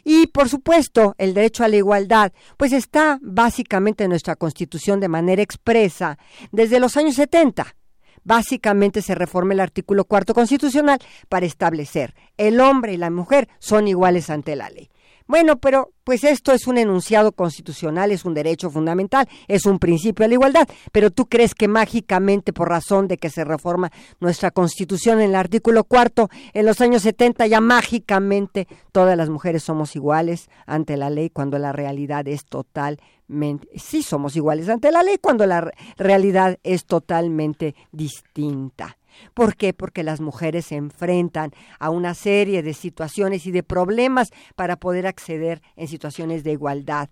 Y por supuesto, el derecho a la igualdad, pues está básicamente en nuestra Constitución de manera expresa desde los años 70. Básicamente se reforma el artículo cuarto constitucional para establecer el hombre y la mujer son iguales ante la ley. Bueno, pero pues esto es un enunciado constitucional, es un derecho fundamental, es un principio de la igualdad, pero tú crees que mágicamente por razón de que se reforma nuestra constitución en el artículo cuarto, en los años 70 ya mágicamente todas las mujeres somos iguales ante la ley cuando la realidad es totalmente, sí somos iguales ante la ley cuando la realidad es totalmente distinta. ¿Por qué? Porque las mujeres se enfrentan a una serie de situaciones y de problemas para poder acceder en situaciones de igualdad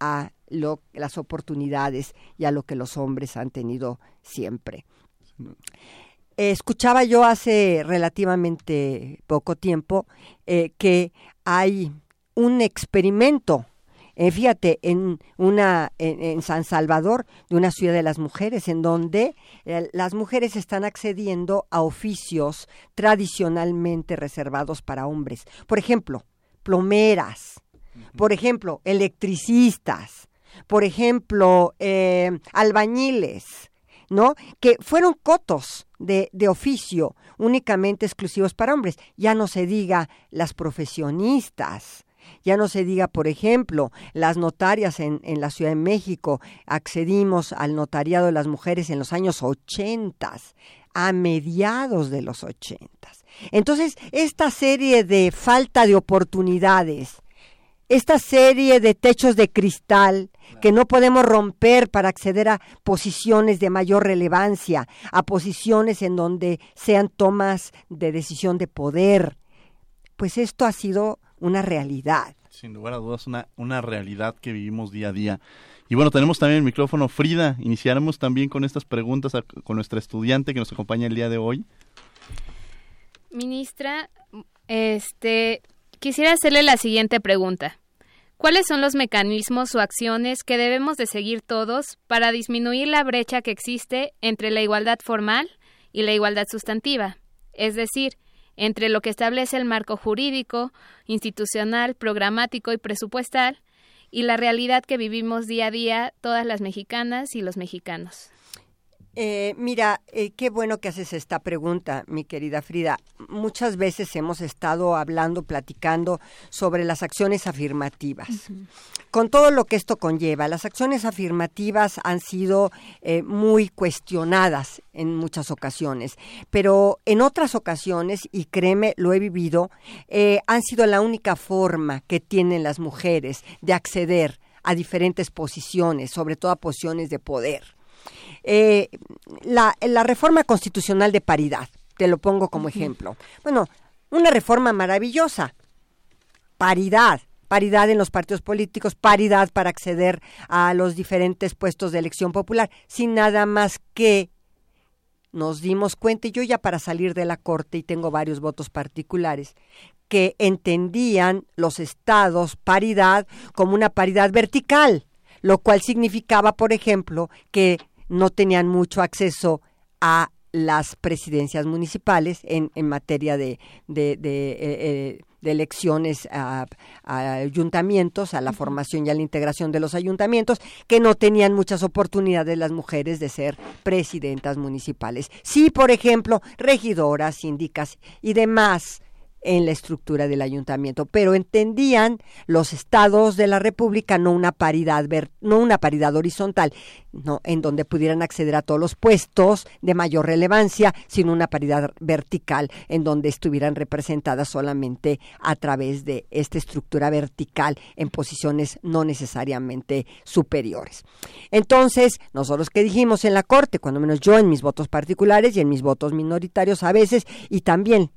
a las oportunidades y a lo que los hombres han tenido siempre. escuchaba yo hace relativamente poco tiempo eh, que hay un experimento eh, fíjate, en, una, en, San Salvador, de una ciudad de las mujeres, en donde eh, las mujeres están accediendo a oficios tradicionalmente reservados para hombres. Por ejemplo, plomeras, por ejemplo, electricistas, por ejemplo, eh, albañiles, ¿no? Que fueron cotos de, de, oficio únicamente exclusivos para hombres. Ya no se diga las profesionistas, ya no se diga, por ejemplo, las notarias en, en la Ciudad de México, accedimos al notariado de las mujeres en los años ochentas, a mediados de los ochentas. Entonces, esta serie de falta de oportunidades, esta serie de techos de cristal que no podemos romper para acceder a posiciones de mayor relevancia, a posiciones en donde sean tomas de decisión de poder, pues esto ha sido una realidad. Sin lugar a dudas, una, una realidad que vivimos día a día. Y bueno, tenemos también el micrófono. Frida, iniciaremos también con estas preguntas con nuestra estudiante que nos acompaña el día de hoy. Ministra, este, quisiera hacerle la siguiente pregunta. ¿Cuáles son los mecanismos o acciones que debemos de seguir todos para disminuir la brecha que existe entre la igualdad formal y la igualdad sustantiva? Es decir, entre lo que establece el marco jurídico, institucional, programático y presupuestal y la realidad que vivimos día a día todas las mexicanas y los mexicanos. Eh, mira, eh, qué bueno que haces esta pregunta, mi querida Frida. Muchas veces hemos estado hablando, platicando sobre las acciones afirmativas. Con todo lo que esto conlleva, las acciones afirmativas han sido eh, muy cuestionadas en muchas ocasiones, pero en otras ocasiones, y créeme, lo he vivido, han sido la única forma que tienen las mujeres de acceder a diferentes posiciones, sobre todo a posiciones de poder. Eh, la, la reforma constitucional de paridad, te lo pongo como ejemplo. Bueno, una reforma maravillosa. Paridad, paridad en los partidos políticos, paridad para acceder a los diferentes puestos de elección popular, sin nada más que nos dimos cuenta, y yo ya para salir de la Corte, y tengo varios votos particulares, que entendían los estados paridad como una paridad vertical, lo cual significaba, por ejemplo, que no tenían mucho acceso a las presidencias municipales en, en materia de, de, de, eh, eh, de elecciones a, a, ayuntamientos, a la formación y a la integración de los ayuntamientos, que no tenían muchas oportunidades las mujeres de ser presidentas municipales. Sí, por ejemplo, regidoras, síndicas y demás en la estructura del ayuntamiento, pero entendían los estados de la República no una paridad no una paridad horizontal, no en donde pudieran acceder a todos los puestos de mayor relevancia, sino una paridad vertical en donde estuvieran representadas solamente a través de esta estructura vertical en posiciones no necesariamente superiores. Entonces, nosotros que dijimos en la Corte, cuando menos yo en mis votos particulares y en mis votos minoritarios a veces, y también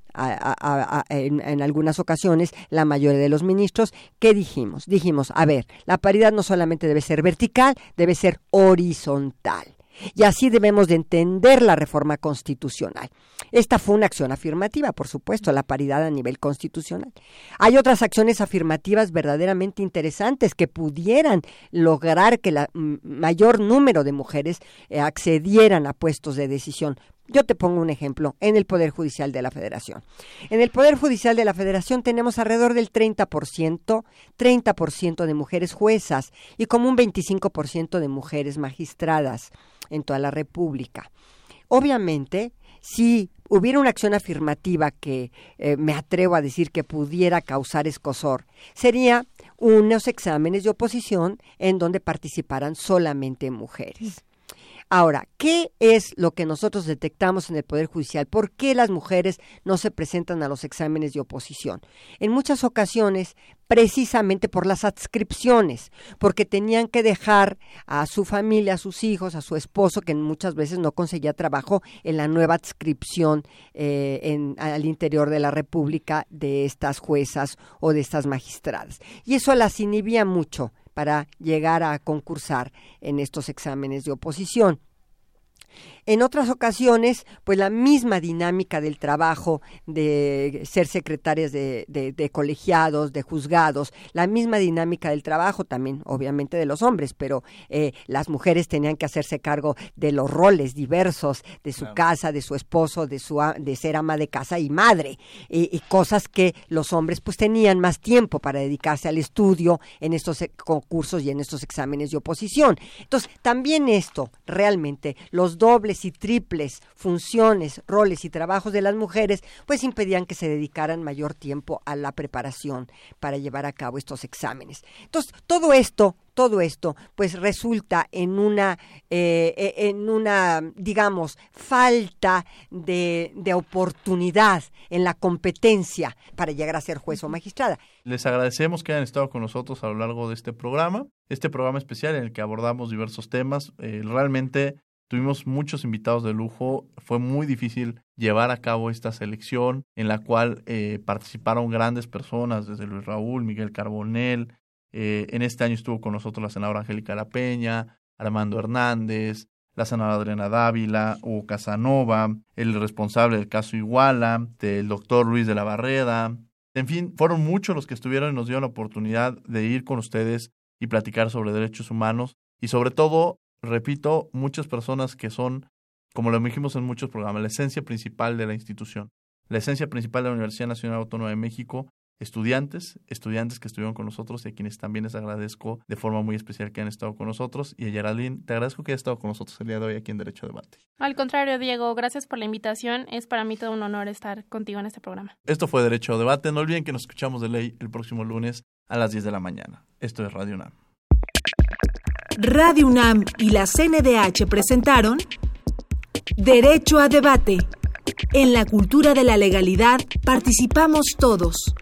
en, algunas ocasiones la mayoría de los ministros, ¿qué dijimos? Dijimos, a ver, la paridad no solamente debe ser vertical, debe ser horizontal. Y así debemos de entender la reforma constitucional. Esta fue una acción afirmativa, por supuesto, la paridad a nivel constitucional. Hay otras acciones afirmativas verdaderamente interesantes que pudieran lograr que el mayor número de mujeres eh, accedieran a puestos de decisión. Yo te pongo un ejemplo, en el Poder Judicial de la Federación. En el Poder Judicial de la Federación tenemos alrededor del 30%, 30% de mujeres juezas y como un 25% de mujeres magistradas en toda la República. Obviamente, si hubiera una acción afirmativa que eh, me atrevo a decir que pudiera causar escosor, sería unos exámenes de oposición en donde participaran solamente mujeres. Ahora, ¿qué es lo que nosotros detectamos en el Poder Judicial? ¿Por qué las mujeres no se presentan a los exámenes de oposición? En muchas ocasiones, precisamente por las adscripciones, porque tenían que dejar a su familia, a sus hijos, a su esposo, que muchas veces no conseguía trabajo en la nueva adscripción eh, en, al interior de la República de estas juezas o de estas magistradas. Y eso las inhibía mucho para llegar a concursar en estos exámenes de oposición. En otras ocasiones, pues la misma dinámica del trabajo de ser secretarias de, de, de, colegiados, de juzgados, la misma dinámica del trabajo también, obviamente, de los hombres, pero eh, las mujeres tenían que hacerse cargo de los roles diversos de su claro. casa, de su esposo, de, su, de ser ama de casa y madre, y, y, cosas que los hombres pues tenían más tiempo para dedicarse al estudio en estos e, concursos y en estos exámenes de oposición. Entonces, también esto, realmente, los dobles y triples funciones, roles y trabajos de las mujeres, pues impedían que se dedicaran mayor tiempo a la preparación para llevar a cabo estos exámenes. Entonces, todo esto todo esto pues resulta en una eh, en una digamos falta de, de, oportunidad en la competencia para llegar a ser juez o magistrada. Les agradecemos que hayan estado con nosotros a lo largo de este programa, este programa especial en el que abordamos diversos temas. Eh, realmente Tuvimos muchos invitados de lujo, fue muy difícil llevar a cabo esta selección en la cual eh, participaron grandes personas, desde Luis Raúl, Miguel Carbonel, eh, en este año estuvo con nosotros la senadora Angélica La Peña, Armando Hernández, la senadora Adriana Dávila, Hugo Casanova, el responsable del caso Iguala, el doctor Luis de la Barreda. En fin, fueron muchos los que estuvieron y nos dieron la oportunidad de ir con ustedes y platicar sobre derechos humanos y sobre todo repito, muchas personas que son, como lo dijimos en muchos programas, la esencia principal de la institución, la esencia principal de la Universidad Nacional Autónoma de México, estudiantes, estudiantes que estuvieron con nosotros y a quienes también les agradezco de forma muy especial que han estado con nosotros. Y a Geraldine, te agradezco que hayas estado con nosotros el día de hoy aquí en Derecho a Debate. Al contrario, Diego, gracias por la invitación. Es para mí todo un honor estar contigo en este programa. Esto fue Derecho a Debate. No olviden que nos escuchamos de ley el próximo lunes a las 10 de la mañana. Esto es Radio UNAM. Radio UNAM y la CNDH presentaron Derecho a debate. En la cultura de la legalidad participamos todos.